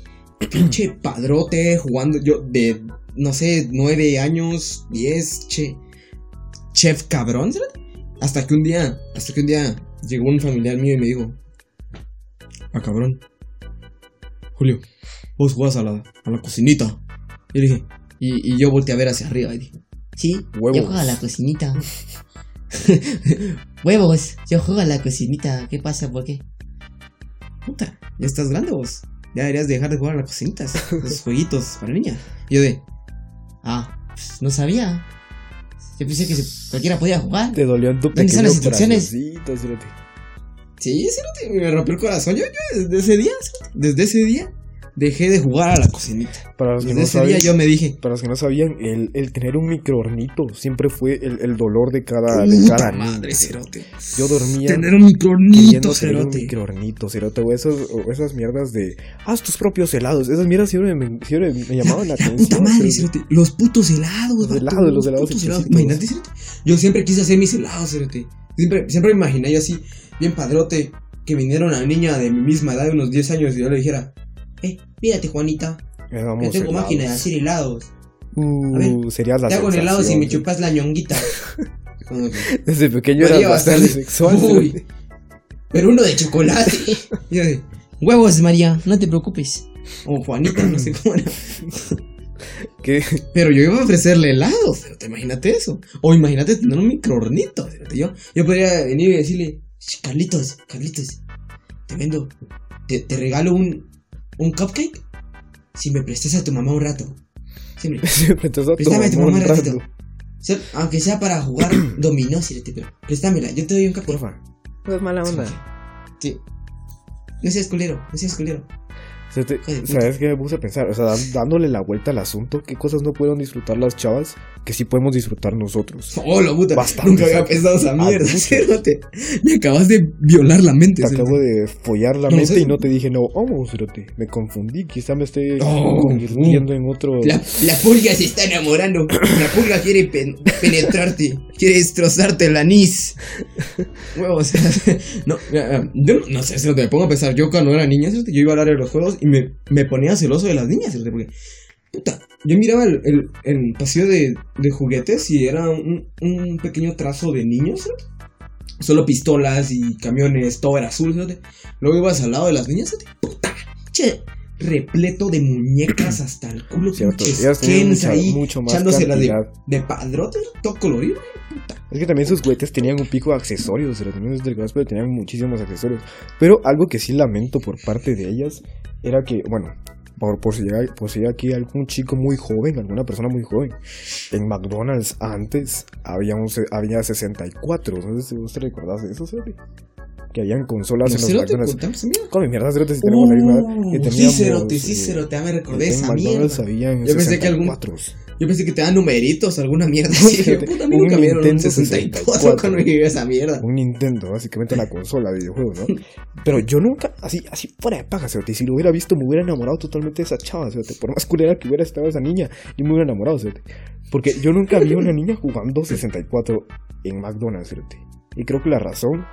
Speaker 2: pinche padrote, jugando yo de, no sé, nueve años, diez, che, chef cabrón, fíjate. Hasta que un día, hasta que un día llegó un familiar mío y me dijo, ah, cabrón, Julio, vos jugás a la, a la cocinita. Y dije, y, y yo volteé a ver hacia arriba y dije,
Speaker 5: Sí,
Speaker 3: Huevos.
Speaker 5: yo juego a la cocinita. Huevos, yo juego a la cocinita. ¿Qué pasa? ¿Por qué?
Speaker 2: puta, ya estás grande vos. Ya deberías dejar de jugar a la cocinita, esos jueguitos para niñas. Y yo de,
Speaker 5: Ah, pues, no sabía. Yo pensé que se- cualquiera podía jugar.
Speaker 3: Te dolió en tu
Speaker 5: ¿Dónde están las instrucciones?
Speaker 2: sí, sí, me rompió el corazón. Yo, yo desde ese día, desde ese día, dejé de jugar a la cocinita.
Speaker 3: Para los que no
Speaker 2: ese día yo me dije,
Speaker 3: para los que no sabían, el, el tener un microornito siempre fue el, el dolor de cada, de
Speaker 2: puta
Speaker 3: cada niño.
Speaker 2: madre, cerote.
Speaker 3: Yo dormía
Speaker 2: Tener un microornito,
Speaker 3: tener un
Speaker 2: cerote.
Speaker 3: microornito, cerote, o, esos, o esas mierdas de haz tus propios helados. Esas mierdas siempre me, siempre me llamaban la
Speaker 2: La
Speaker 3: atención.
Speaker 2: puta madre,
Speaker 3: cerote.
Speaker 2: cerote. Los putos helados,
Speaker 3: Los helados, los helados
Speaker 2: putos. Imagínate, cerote. Yo siempre quise hacer mis helados, cerote. Siempre, siempre me imaginé yo así, bien padrote, que viniera una niña de mi misma edad, de unos 10 años, y yo le dijera, eh, mírate, Juanita, que
Speaker 3: Hagamos
Speaker 2: tengo
Speaker 3: helados.
Speaker 2: máquina de hacer helados.
Speaker 3: Uh, sería la
Speaker 2: Te hago
Speaker 3: sensación.
Speaker 2: helados y me chupas la ñonguita. Como que,
Speaker 3: Desde pequeño era bastante sexual.
Speaker 2: Uy. Pero uno de chocolate. Yo de,
Speaker 5: Huevos, María, no te preocupes.
Speaker 2: o Juanita, no sé cómo era.
Speaker 3: ¿Qué?
Speaker 2: Pero yo iba a ofrecerle helados, pero te imagínate eso. O imagínate tener un microornito. Yo, yo podría venir y decirle, "Sh, Carlitos, Carlitos, te vendo, te, te regalo un, un cupcake si me prestas a tu mamá un rato. Siempre
Speaker 3: te has dado
Speaker 2: Préstame a tu
Speaker 3: un
Speaker 2: mamá un
Speaker 3: rato.
Speaker 2: ratito. Se- Aunque sea para jugar dominó, cerote, pero préstamela, yo te doy un cupcake.
Speaker 3: Porfa. No es mala onda.
Speaker 2: Sí. No seas culero, no seas culero.
Speaker 3: O sea, te-
Speaker 2: puta.
Speaker 3: ¿Sabes qué me puse a pensar? O sea, dándole la vuelta al asunto, ¿qué cosas no pueden disfrutar las chavas que sí podemos disfrutar nosotros?
Speaker 2: Oh, la puta.
Speaker 3: Bastante,
Speaker 2: Nunca había pensado esa
Speaker 3: Ah,
Speaker 2: mierda. Me acabas de violar la mente,
Speaker 3: Te acabo de follar la
Speaker 2: No,
Speaker 3: mente y no te dije no, vamos, cerote. Me confundí, quizá me esté
Speaker 2: Oh,
Speaker 3: convirtiendo en otro.
Speaker 2: La, la pulga se está enamorando. La pulga quiere pen- penetrarte. Quiere destrozarte el anís. Huevo, o sea, no, yo no sé, cerote, me pongo a pensar. Yo cuando era niña, yo iba a hablar de los juegos y me, me ponía celoso de las niñas, porque, puta, yo miraba el, el, el pasillo de, de juguetes y era un, un pequeño trazo de niños, cerote. Solo pistolas y camiones, todo era azul, cerote. Luego ibas al lado de las niñas, cerote, puta, che, repleto de muñecas hasta el culo, pinches
Speaker 3: tenían
Speaker 2: Kens ahí,
Speaker 3: mucho más
Speaker 2: echándoselas de,
Speaker 3: cantidad.
Speaker 2: de padrote, todo colorido, puta.
Speaker 3: Es que también sus juguetes tenían un pico de accesorios, cerote. No es del gas, pero tenían muchísimos accesorios. Pero algo que sí lamento por parte de ellas era que, bueno, por, por si llega, por si llega aquí algún chico muy joven, alguna persona muy joven, en McDonald's antes había, un, había 64. No sé si usted recordás de eso, cerote. Que habían consolas en los McDonald's.
Speaker 2: contamos esa mierda.
Speaker 3: Cerote, si tenemos la misma que
Speaker 2: Uh,
Speaker 3: teníamos.
Speaker 2: sí, cerote, sí,
Speaker 3: eh,
Speaker 2: cerote, ya me recordé esa
Speaker 3: McDonald's
Speaker 2: mierda.
Speaker 3: habían
Speaker 2: Yo pensé que algún-
Speaker 3: 64.
Speaker 2: Yo pensé que te dan numeritos, alguna mierda así. Yo, puta, a mí
Speaker 3: Un
Speaker 2: nunca me dieron un
Speaker 3: Nintendo
Speaker 2: 64
Speaker 3: 64.
Speaker 2: cuando llegué a esa mierda.
Speaker 3: un Nintendo, básicamente la consola de videojuegos, ¿no? Pero yo nunca, así, así fuera de paja, y si lo hubiera visto me hubiera enamorado totalmente de esa chava, cerote, por más culera que hubiera estado esa niña, yo me hubiera enamorado, cerote. Porque yo nunca vi una niña jugando 64 en McDonald's. Y creo que la razón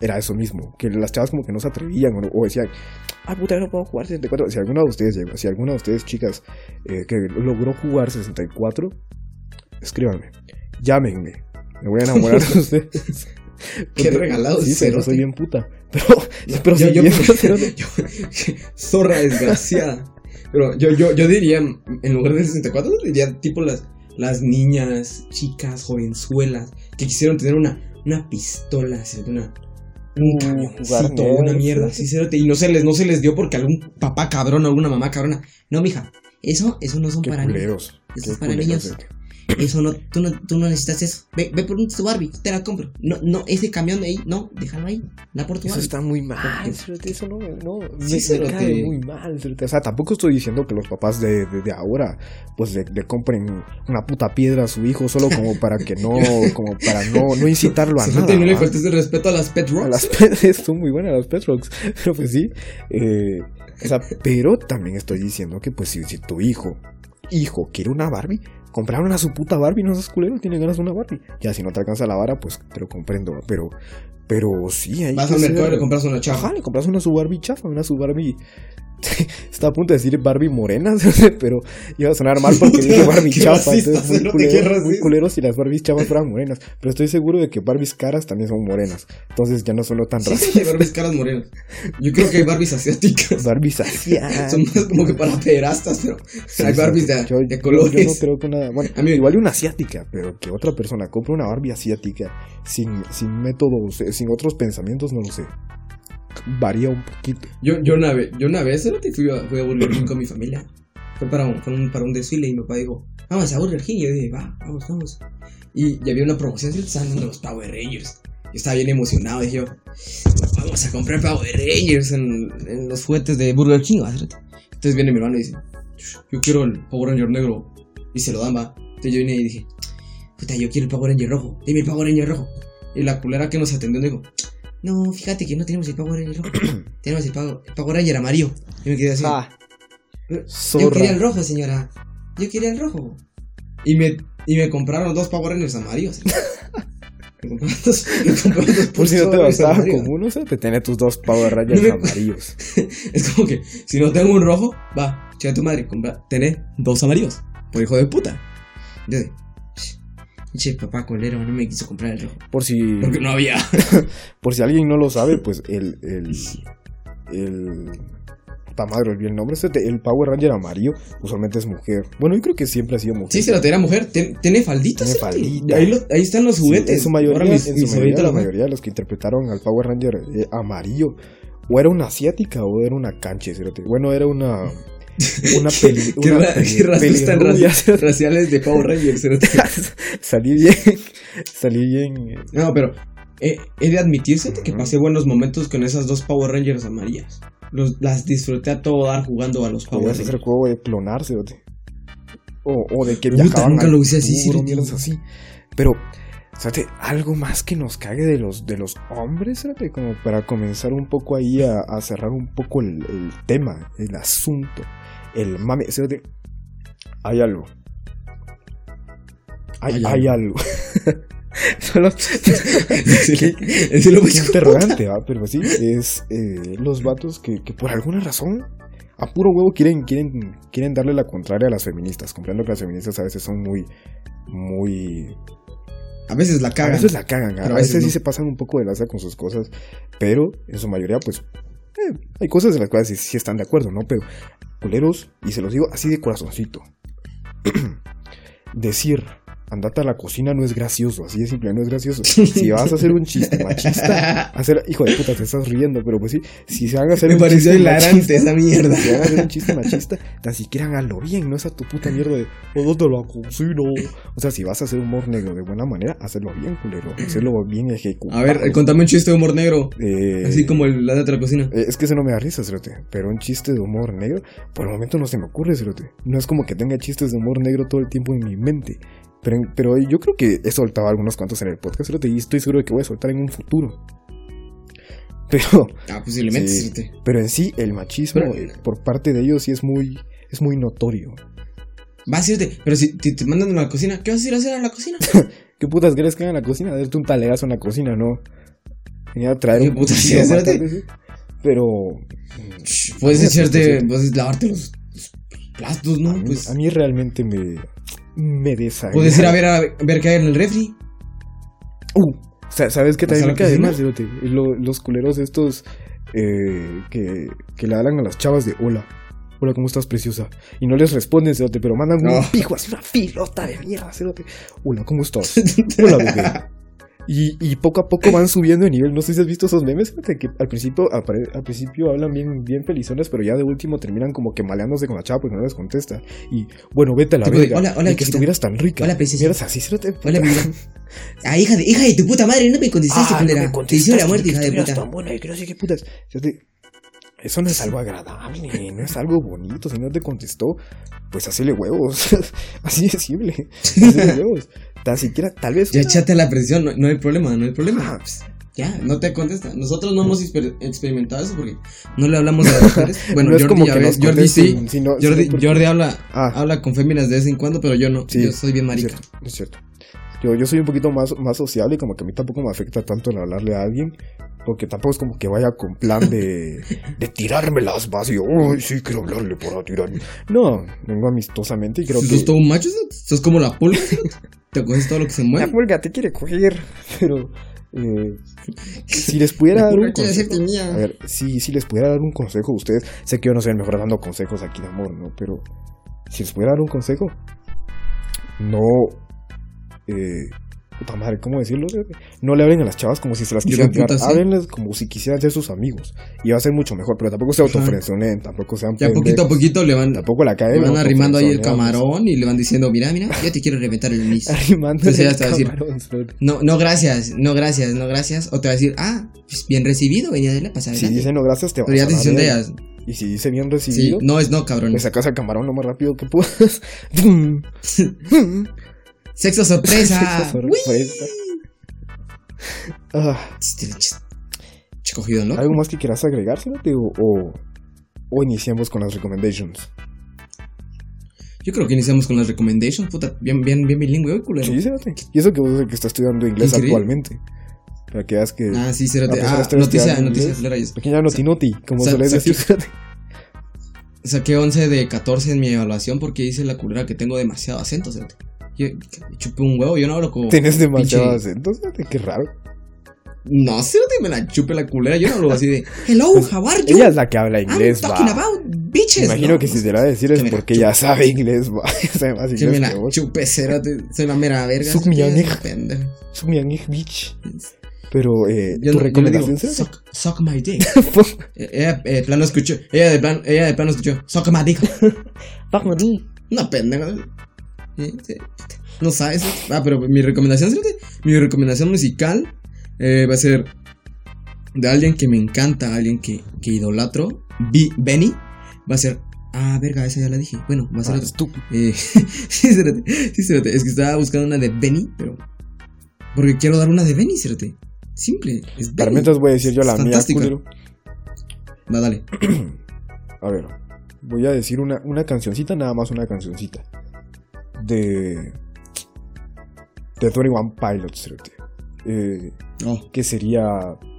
Speaker 3: era eso mismo, que las chavas como que no se atrevían o, no- o decían, ah, puta, yo no puedo jugar 64. Si alguna de ustedes llegó, si alguna de ustedes, chicas, eh, que logró jugar 64, escríbanme, llámenme, me voy a enamorar de ustedes.
Speaker 2: Qué regalado,
Speaker 3: Sí, pero soy bien puta. Pero, pero
Speaker 2: yo,
Speaker 3: sí,
Speaker 2: yo- zorra desgraciada. Pero yo, yo, yo diría, en lugar del 64, diría tipo las, las niñas, chicas, jovenzuelas, que quisieron tener una, una pistola, una, un camioncito,
Speaker 3: jugar
Speaker 2: una
Speaker 3: nerds,
Speaker 2: mierda,
Speaker 3: cerote,
Speaker 2: y no se les, no se les dio porque algún papá cabrón o alguna mamá cabrona. No, mija, eso, eso no son
Speaker 3: Qué
Speaker 2: para niños. Eso
Speaker 3: qué
Speaker 2: es para
Speaker 3: culeros,
Speaker 2: niños. Eso no, tú no, tú no necesitas eso. Ve, ve por un tu Barbie, te la compro. No, no, ese camión de ahí, no, déjalo ahí. Da por tu
Speaker 3: Eso
Speaker 2: Barbie.
Speaker 3: está muy mal, cerote, eso no, no me,
Speaker 2: Sí,
Speaker 3: me
Speaker 2: cerote.
Speaker 3: cae muy mal. O sea, tampoco estoy diciendo que los papás de, de, de ahora, pues, le, le compren una puta piedra a su hijo solo como para que no, como para no, no incitarlo a nada.
Speaker 2: no le faltes el respeto a las pet rocks.
Speaker 3: A las pet- son muy buenas las pet rocks, pero pues sí. eh, o sea, pero también estoy diciendo que pues si, si tu hijo, hijo, quiere una Barbie, compraron a su puta Barbie, no seas culero, tiene ganas de una Barbie. Ya si no te alcanza la vara, pues te lo comprendo, pero, pero sí, hay
Speaker 2: Vas al mercado y le compras una chafa.
Speaker 3: Ajá, le compras una su Barbie chafa, una su Barbie. Está a punto de decir Barbie morena, pero iba a sonar mal porque dije Barbie chafa. entonces muy culero, muy culero si las Barbies chafas fueran morenas. Pero estoy seguro de que Barbies caras también son morenas. Entonces ya no sonó tan racista.
Speaker 2: sí, hay Barbies caras morenas. Yo creo que hay Barbies asiáticas.
Speaker 3: Barbies asiáticas.
Speaker 2: Son más como que para pederastas, pero
Speaker 3: Sí,
Speaker 2: hay Barbies de,
Speaker 3: Yo-
Speaker 2: de
Speaker 3: yo-
Speaker 2: colores.
Speaker 3: Yo, no creo que una. Bueno,
Speaker 2: A mí-
Speaker 3: igual una asiática, pero que otra persona compre una Barbie asiática sin, sin métodos, sin otros pensamientos, no lo sé. Varía un poquito.
Speaker 2: Yo, yo una vez, yo una vez fui a, fui a Burger King con mi familia. Fue para un, para un, para un desfile y mi papá dijo, vamos a Burger King. Y yo dije, va, vamos, vamos. Y, y había una promoción, se estaban dando los Power Rangers. Yo estaba bien emocionado, dije vamos a comprar Power Rangers en, en los juguetes de Burger King. Entonces viene mi hermano y dice, yo quiero el Power Ranger negro. Y se lo dan, va. Entonces yo vine y dije, puta, yo quiero el Power Ranger rojo. Dime el Power Ranger rojo. Y la culera que nos atendió dijo, no, fíjate que no tenemos el Power Ranger rojo. tenemos el Power, el Power Ranger amarillo. Y me quedé así.
Speaker 3: Ah,
Speaker 2: Yo quería el rojo, señora. Yo quería el rojo. Y me, y me compraron dos Power Rangers amarillos. me compraron dos, me compraron dos
Speaker 3: Por si no te bastaba con uno, o sea, te tenés tus dos Power Rangers
Speaker 2: No me-
Speaker 3: amarillos.
Speaker 2: Es como que, si no tengo un rojo, va, che tu madre, compra, tenés dos amarillos. Por hijo de puta. Yo de, che, papá colero, no me quiso comprar el rojo.
Speaker 3: Por si,
Speaker 2: Porque no había.
Speaker 3: por si alguien no lo sabe, pues el. el, el madre, olvidé el nombre. El Power Ranger amarillo usualmente es mujer. Bueno, yo creo que siempre ha sido mujer.
Speaker 2: Sí, se la tenía mujer. Ten- Tiene falditas.
Speaker 3: Tiene faldita.
Speaker 2: Ahí, lo- ahí están los
Speaker 3: Sí,
Speaker 2: juguetes.
Speaker 3: en su mayoría,
Speaker 2: Ahora mis-
Speaker 3: en su mayoría, la mayoría de los que interpretaron al Power Ranger eh, amarillo, o era una asiática o era una canche. Bueno, era una. Una peli.
Speaker 2: Qué,
Speaker 3: una peli-
Speaker 2: qué tan raci- raciales de Power Rangers.
Speaker 3: salí bien. Salí bien. eh,
Speaker 2: No, pero he, he de admitirse que pasé buenos momentos con esas dos Power Rangers amarillas. Los, las disfruté a todo dar jugando a los Power Rangers.
Speaker 3: hacer juego de clonarse, cerote. O, o de que
Speaker 2: Puta,
Speaker 3: viajaban
Speaker 2: nunca
Speaker 3: al
Speaker 2: lo hice así,
Speaker 3: futuro, así. Pero, ¿sabes? Algo más que nos cague de los, de los hombres, ¿sabes? Como para comenzar un poco ahí a, a cerrar un poco el, el tema, el asunto, el. ¿sabes? Hay algo. Hay,
Speaker 2: Hay
Speaker 3: hay algo. Solo. Qué interrogante, ¿va? Pero sí, es eh, los vatos que, que por alguna razón a puro huevo quieren, quieren, quieren darle la contraria a las feministas. Comprendo que las feministas a veces son muy, muy...
Speaker 2: A veces la
Speaker 3: A
Speaker 2: cagan.
Speaker 3: veces la cagan, a
Speaker 2: a
Speaker 3: veces,
Speaker 2: veces
Speaker 3: sí se pasan un poco de laza con sus cosas, pero en su mayoría pues eh, hay cosas en las cuales sí, sí están de acuerdo, ¿no? Pero y se los digo así de corazoncito, decir... Andate a la cocina no es gracioso, así de simple, no es gracioso. Si vas a hacer un chiste machista, hacer, hijo de puta, te estás riendo, pero pues sí, si se van a hacer
Speaker 2: Me
Speaker 3: un
Speaker 2: pareció
Speaker 3: chiste machista,
Speaker 2: esa mierda.
Speaker 3: si van a hacer un chiste machista, tan siquiera háganlo bien, no esa tu puta mierda de "Oh, ¿dónde la cocino? O sea, si vas a hacer humor negro de buena manera, hacerlo bien, culero, hacerlo bien ejecutado.
Speaker 2: A ver, eh, contame un chiste de humor negro.
Speaker 3: Eh,
Speaker 2: Así como el, la de otra cocina.
Speaker 3: eh, es que eso no me da risa, cerote. Pero un chiste de humor negro, por el momento no se me ocurre, cerote. No es como que tenga chistes de humor negro todo el tiempo en mi mente. Pero, pero yo creo que he soltado algunos cuantos en el podcast, cerote, y estoy seguro de que voy a soltar en un futuro. Pero,
Speaker 2: Ah, posiblemente.
Speaker 3: sí. pero en sí, el machismo
Speaker 2: Pero-
Speaker 3: eh, por parte de ellos sí es muy, es muy notorio.
Speaker 2: Va a decirte, pero si te, te mandan a la cocina, ¿qué vas a ir a hacer a la cocina?
Speaker 3: ¿Qué putas crees que hagan en la cocina? Darte un talegazo en la cocina, ¿no? venía a traer
Speaker 2: ¿Qué
Speaker 3: un
Speaker 2: puta
Speaker 3: cuchillo a
Speaker 2: sí,
Speaker 3: matar,
Speaker 2: espérate?
Speaker 3: ¿sí? Pero
Speaker 2: Puedes echarte,
Speaker 3: pues,
Speaker 2: puedes lavarte los, los plastos,
Speaker 3: a
Speaker 2: ¿no?
Speaker 3: mí,
Speaker 2: Pues
Speaker 3: a mí realmente me, me desagrada.
Speaker 2: puedes ir a ver, a ver qué hay en el refri.
Speaker 3: Uh, sa- ¿Sabes qué
Speaker 2: ¿Vas a
Speaker 3: también me cae más, los culeros estos eh, que, que le hablan a las chavas de hola. Hola, ¿cómo estás, preciosa? Y no les responden, cerote, pero mandan
Speaker 2: No.
Speaker 3: un pijo así, una filota de mierda, cerote. Hola, ¿cómo estás? Hola, bebé. Y, y poco a poco van subiendo de nivel. No sé si has visto esos memes, cerote, que al principio, al principio hablan bien, bien felizones, pero ya de último terminan como que maleándose con la chava porque no les contesta. Y bueno, vete a la
Speaker 2: de,
Speaker 3: verga.
Speaker 2: "Hola, hola,
Speaker 3: y que estuvieras tan rica.
Speaker 2: Hola, princesa.
Speaker 3: Así, cerote.
Speaker 2: Hola. Ah, hija de, hija de tu puta madre, no me contestaste,
Speaker 3: Ah, no me
Speaker 2: Te hicieron la muerte, hija de puta.
Speaker 3: tan buena y que no sé qué putas. Eso no es algo agradable, no es algo bonito. Si no te contestó, pues hacele huevos. Así de simple. Hacele huevos. Tan siquiera, tal vez.
Speaker 2: Ya échate la presión, no, no hay problema, no hay problema.
Speaker 3: Ajá.
Speaker 2: Pues, ya, no te contesta. Nosotros no hemos exper- experimentado eso porque no le hablamos a las mujeres. Bueno,
Speaker 3: no es
Speaker 2: Jordi,
Speaker 3: como
Speaker 2: ya
Speaker 3: que
Speaker 2: ves, Jordi sí.
Speaker 3: sino-
Speaker 2: Jordi,
Speaker 3: sino
Speaker 2: Jordi habla,
Speaker 3: Ah.
Speaker 2: habla con féminas de vez en cuando, pero yo no.
Speaker 3: Sí,
Speaker 2: yo soy bien
Speaker 3: Es
Speaker 2: marica.
Speaker 3: cierto, es cierto. Yo, yo soy un poquito más, más sociable y como que a mí tampoco me afecta tanto el hablarle a alguien. Porque tampoco es como que vaya con plan de, de tirármelas más y ay, sí, quiero hablarle para tirarme. No, vengo amistosamente y creo
Speaker 2: Si
Speaker 3: que...
Speaker 2: sos todo un macho, sos como la pulga. te coges todo lo que se
Speaker 3: La
Speaker 2: mueve.
Speaker 3: pulga te quiere coger, pero... eh, si les pudiera dar un consejo... A ver, si, si les pudiera dar un consejo a ustedes... Sé que yo no soy el mejor dando consejos aquí de amor, ¿no? Pero si les pudiera dar un consejo... No... Eh, puta madre, ¿cómo decirlo? No le hablen a las chavas como si se las quisieran tirar.
Speaker 2: sí.
Speaker 3: Háblenles como si quisieran ser sus amigos. Y va a ser mucho mejor, pero tampoco se autofrenzonen, tampoco sean
Speaker 2: Ya poquito a poquito le van,
Speaker 3: Tampoco la
Speaker 2: le
Speaker 3: caen.
Speaker 2: van arrimando ahí el camarón y le van diciendo, mira, mira, yo te quiero reventar el inicio.
Speaker 3: Arrimando
Speaker 2: ya
Speaker 3: el
Speaker 2: te decir. No, no gracias, no gracias, no gracias. O te va a decir, ah, pues bien recibido, venía de la pasada.
Speaker 3: Si dice no gracias, te vas
Speaker 2: Pero ya
Speaker 3: a la
Speaker 2: decisión de ellas.
Speaker 3: Y si dice bien
Speaker 2: Sí,
Speaker 3: recibido,
Speaker 2: no es no, cabrón.
Speaker 3: le sacas al camarón lo más rápido que puedas.
Speaker 2: Sexo sorpresa.
Speaker 3: Esa sorpresa. Ah,
Speaker 2: cogido, ¿no?
Speaker 3: ¿Algo más que quieras agregar, o, o, o iniciamos con las recommendations?
Speaker 2: Yo creo que iniciamos con las recommendations, puta. Bien, bien, bien bilingüe hoy, culero.
Speaker 3: Sí, Cerote. Y eso que vos el que está estudiando inglés
Speaker 2: Increíble.
Speaker 3: actualmente. Para que veas que...
Speaker 2: Ah, sí, cérate. Ah, noticia, noticia
Speaker 3: inglés. Pequeña noti noti, como suele decir.
Speaker 2: Saqué 11 de 14 en mi evaluación porque hice la culera que tengo demasiado acento, cérate. Yo chupé un huevo, yo no hablo como.
Speaker 3: Tienes demasiado
Speaker 2: pinche-
Speaker 3: acento, qué raro.
Speaker 2: No, cérate, me la chupe la culera. Yo no hablo así de. Hello, how are you?
Speaker 3: Ella es la que habla
Speaker 2: I'm
Speaker 3: inglés,
Speaker 2: talking
Speaker 3: va.
Speaker 2: about bitches.
Speaker 3: Imagino
Speaker 2: No,
Speaker 3: que
Speaker 2: no
Speaker 3: si
Speaker 2: sé.
Speaker 3: te la va a decir es porque ya sabe inglés, va. sabe más
Speaker 2: Que me
Speaker 3: inglés
Speaker 2: la
Speaker 3: que vos.
Speaker 2: chupe, cérate. Soy la mera verga.
Speaker 3: Suck
Speaker 2: ¿sí
Speaker 3: me
Speaker 2: que?
Speaker 3: a dick.
Speaker 2: Pendejo.
Speaker 3: Su mi amigo, bitch. Pero, eh,
Speaker 2: Yo
Speaker 3: ¿tu
Speaker 2: no- yo digo,
Speaker 3: recomendación será?
Speaker 2: suck, suck my dick. Eh, ella eh, de plano escuchó, ella de plano, ella de plano escuchó, suck my dick. No, pendejo. Sí. No sabes. Ah, pero mi recomendación, fíjate, mi recomendación musical eh, va a ser de alguien que me encanta, alguien que, que idolatro, B- Benny. Va a ser, ah, verga, esa ya la dije. Bueno, va a ser
Speaker 3: Ah,
Speaker 2: otra. Eh, sí, espérate, sí, espérate. Es que estaba buscando una de Benny, pero. Porque quiero dar una de Benny, espérate. Simple. Es
Speaker 3: Para
Speaker 2: Benny.
Speaker 3: mientras voy a decir yo la mía,
Speaker 2: fantástica.
Speaker 3: culero.
Speaker 2: Va, dale.
Speaker 3: A ver, voy a decir una, una cancioncita, nada más una cancioncita. De. De 21 Pilots, cerote. Eh,
Speaker 2: Oh,
Speaker 3: que sería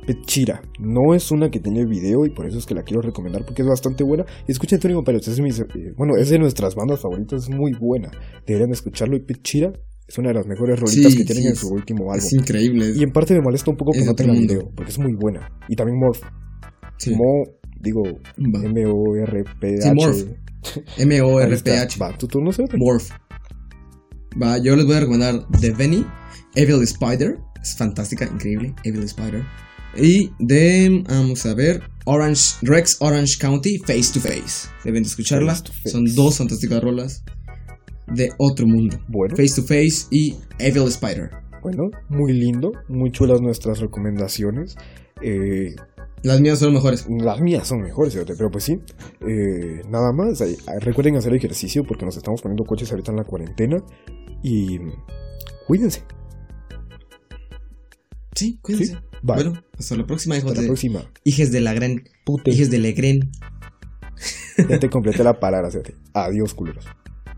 Speaker 3: Pechira. No es una que tiene video y por eso es que la quiero recomendar porque es bastante buena. Y escuchen 21 Pilots, es, mis, eh, bueno, es de nuestras bandas favoritas, es muy buena. Deberían escucharlo y Pechira es una de las mejores rolitas
Speaker 2: Sí,
Speaker 3: que tienen
Speaker 2: sí,
Speaker 3: en su último álbum.
Speaker 2: es increíble.
Speaker 3: Y en parte me molesta un poco que no tenga video, porque es muy buena. Y también Morph.
Speaker 2: Sí.
Speaker 3: Mo, digo. M-O-R-P-H.
Speaker 2: Sí, Morph.
Speaker 3: Va, tu turno?
Speaker 2: Morph. Va, yo les voy a recomendar The Benny, Evil Spider. Es fantástica, increíble. Evil Spider. Y de, vamos a ver, Orange, Rex Orange County, Face to Face. Deben de escucharla.
Speaker 3: Face to Face.
Speaker 2: Son dos fantásticas rolas de otro mundo.
Speaker 3: Bueno,
Speaker 2: Face to Face y Evil Spider.
Speaker 3: bueno, muy lindo, muy chulas nuestras recomendaciones. Eh,
Speaker 2: Las mías son mejores.
Speaker 3: las mías son mejores, pero pues sí. Eh, nada más, recuerden hacer ejercicio porque nos estamos poniendo coches ahorita en la cuarentena. Y cuídense.
Speaker 2: Sí, cuídense.
Speaker 3: Sí, bye.
Speaker 2: Bueno, hasta la próxima, hijos
Speaker 3: Hasta la
Speaker 2: de,
Speaker 3: próxima.
Speaker 2: hijes de la gran,
Speaker 3: Pute.
Speaker 2: hijes de Legren.
Speaker 3: Ya te completé la palabra, Cerote. Adiós, culeros.